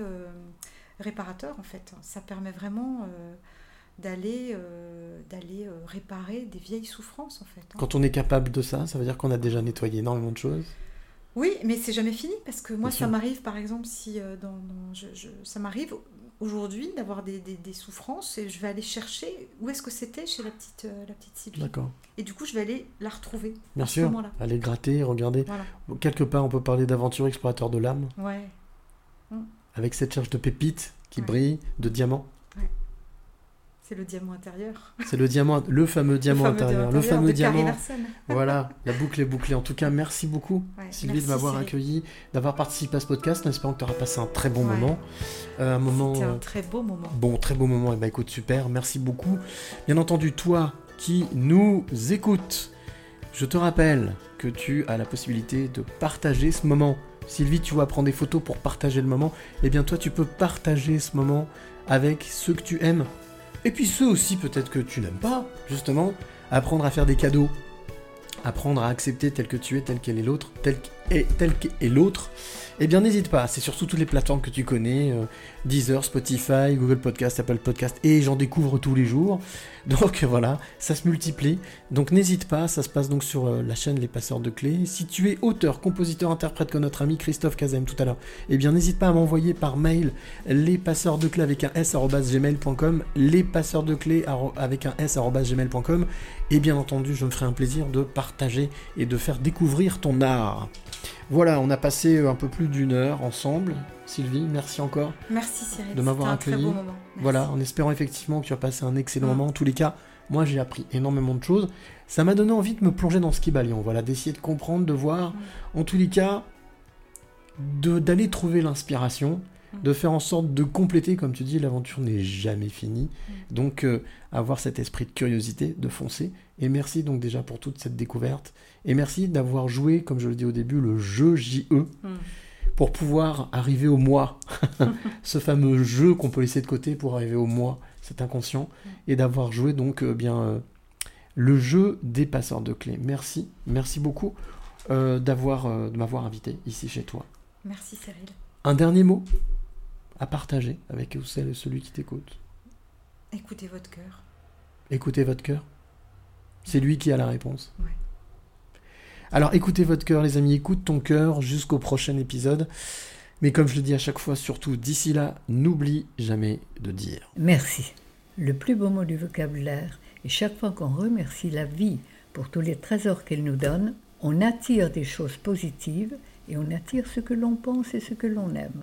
réparateur en fait. Ça permet vraiment d'aller euh, d'aller euh, réparer des vieilles souffrances en fait. hein. Quand on est capable de ça, ça veut dire qu'on a déjà nettoyé énormément de choses. Oui, mais c'est jamais fini parce que moi, Bien ça m'arrive par exemple si euh, dans, dans- je- je- ça m'arrive aujourd'hui d'avoir des, des- des souffrances et je vais aller chercher où est-ce que c'était chez la petite la petite Sylvie. D'accord. Et du coup, je vais aller la retrouver Bien à sûr, aller gratter, regarder. Voilà. Quelque part, on peut parler d'aventure explorateur de l'âme, Ouais. Avec cette charge de pépites qui Ouais. brille, de diamants. C'est le diamant intérieur. C'est le diamant, le fameux diamant fameux intérieur, le fameux de diamant. Voilà, la boucle est bouclée. En tout cas, merci beaucoup, Ouais, Sylvie, merci, de m'avoir accueilli, d'avoir participé à ce podcast. En espérant que tu auras passé un très bon Ouais. moment. Euh, un moment. C'était euh, un très beau moment. Bon, très beau moment. Et bah écoute, super, merci beaucoup. Bien entendu, toi qui nous écoutes, je te rappelle que tu as la possibilité de partager ce moment. Sylvie, tu vois, prendre des photos pour partager le moment. Eh bien, toi, tu peux partager ce moment avec ceux que tu aimes. Et puis ceux aussi, peut-être que tu n'aimes pas, justement. Apprendre à faire des cadeaux. Apprendre à accepter tel que tu es, tel qu'elle est l'autre, tel qu'est tel qu'est l'autre. Eh bien, n'hésite pas, c'est sur toutes les plateformes que tu connais, euh, Deezer, Spotify, Google Podcast, Apple Podcast, et j'en découvre tous les jours. Donc voilà, ça se multiplie. Donc n'hésite pas, ça se passe donc sur euh, la chaîne Les Passeurs de Clés. Si tu es auteur, compositeur, interprète comme notre ami Christophe Kazem tout à l'heure, eh bien n'hésite pas à m'envoyer par mail les passeurs de clés avec un s les passeurs de clés avec un s gmail.com, et bien entendu, je me ferai un plaisir de partager et de faire découvrir ton art. Voilà, on a passé un peu plus d'une heure ensemble. Sylvie, merci encore Merci Cyril. de m'avoir accueilli. Voilà, en espérant effectivement que tu as passé un excellent Mm. moment. En tous les cas, moi j'ai appris énormément de choses. Ça m'a donné envie de me plonger dans ski balion, voilà, d'essayer de comprendre, de voir, en tous les cas, d'aller trouver l'inspiration, Mm. de faire en sorte de compléter, comme tu dis, l'aventure n'est jamais finie. Mm. Donc, euh, avoir cet esprit de curiosité, de foncer. Et merci donc déjà pour toute cette découverte. Et merci d'avoir joué, comme je le dis au début, le jeu JE Mm. pour pouvoir arriver au moi. Ce fameux jeu qu'on peut laisser de côté pour arriver au moi, cet inconscient. Et d'avoir joué donc euh, bien euh, le jeu des passeurs de clés. Merci, merci beaucoup euh, d'avoir, de m'avoir invité ici chez toi. Merci Cyril. Un dernier mot à partager avec celle celui qui t'écoute. Écoutez votre cœur. Écoutez votre cœur. C'est lui qui a la réponse. Ouais. Alors écoutez votre cœur les amis, écoute ton cœur jusqu'au prochain épisode. Mais comme je le dis à chaque fois, surtout d'ici là, n'oublie jamais de dire. Merci. Le plus beau mot du vocabulaire. Et chaque fois qu'on remercie la vie pour tous les trésors qu'elle nous donne, on attire des choses positives et on attire ce que l'on pense et ce que l'on aime.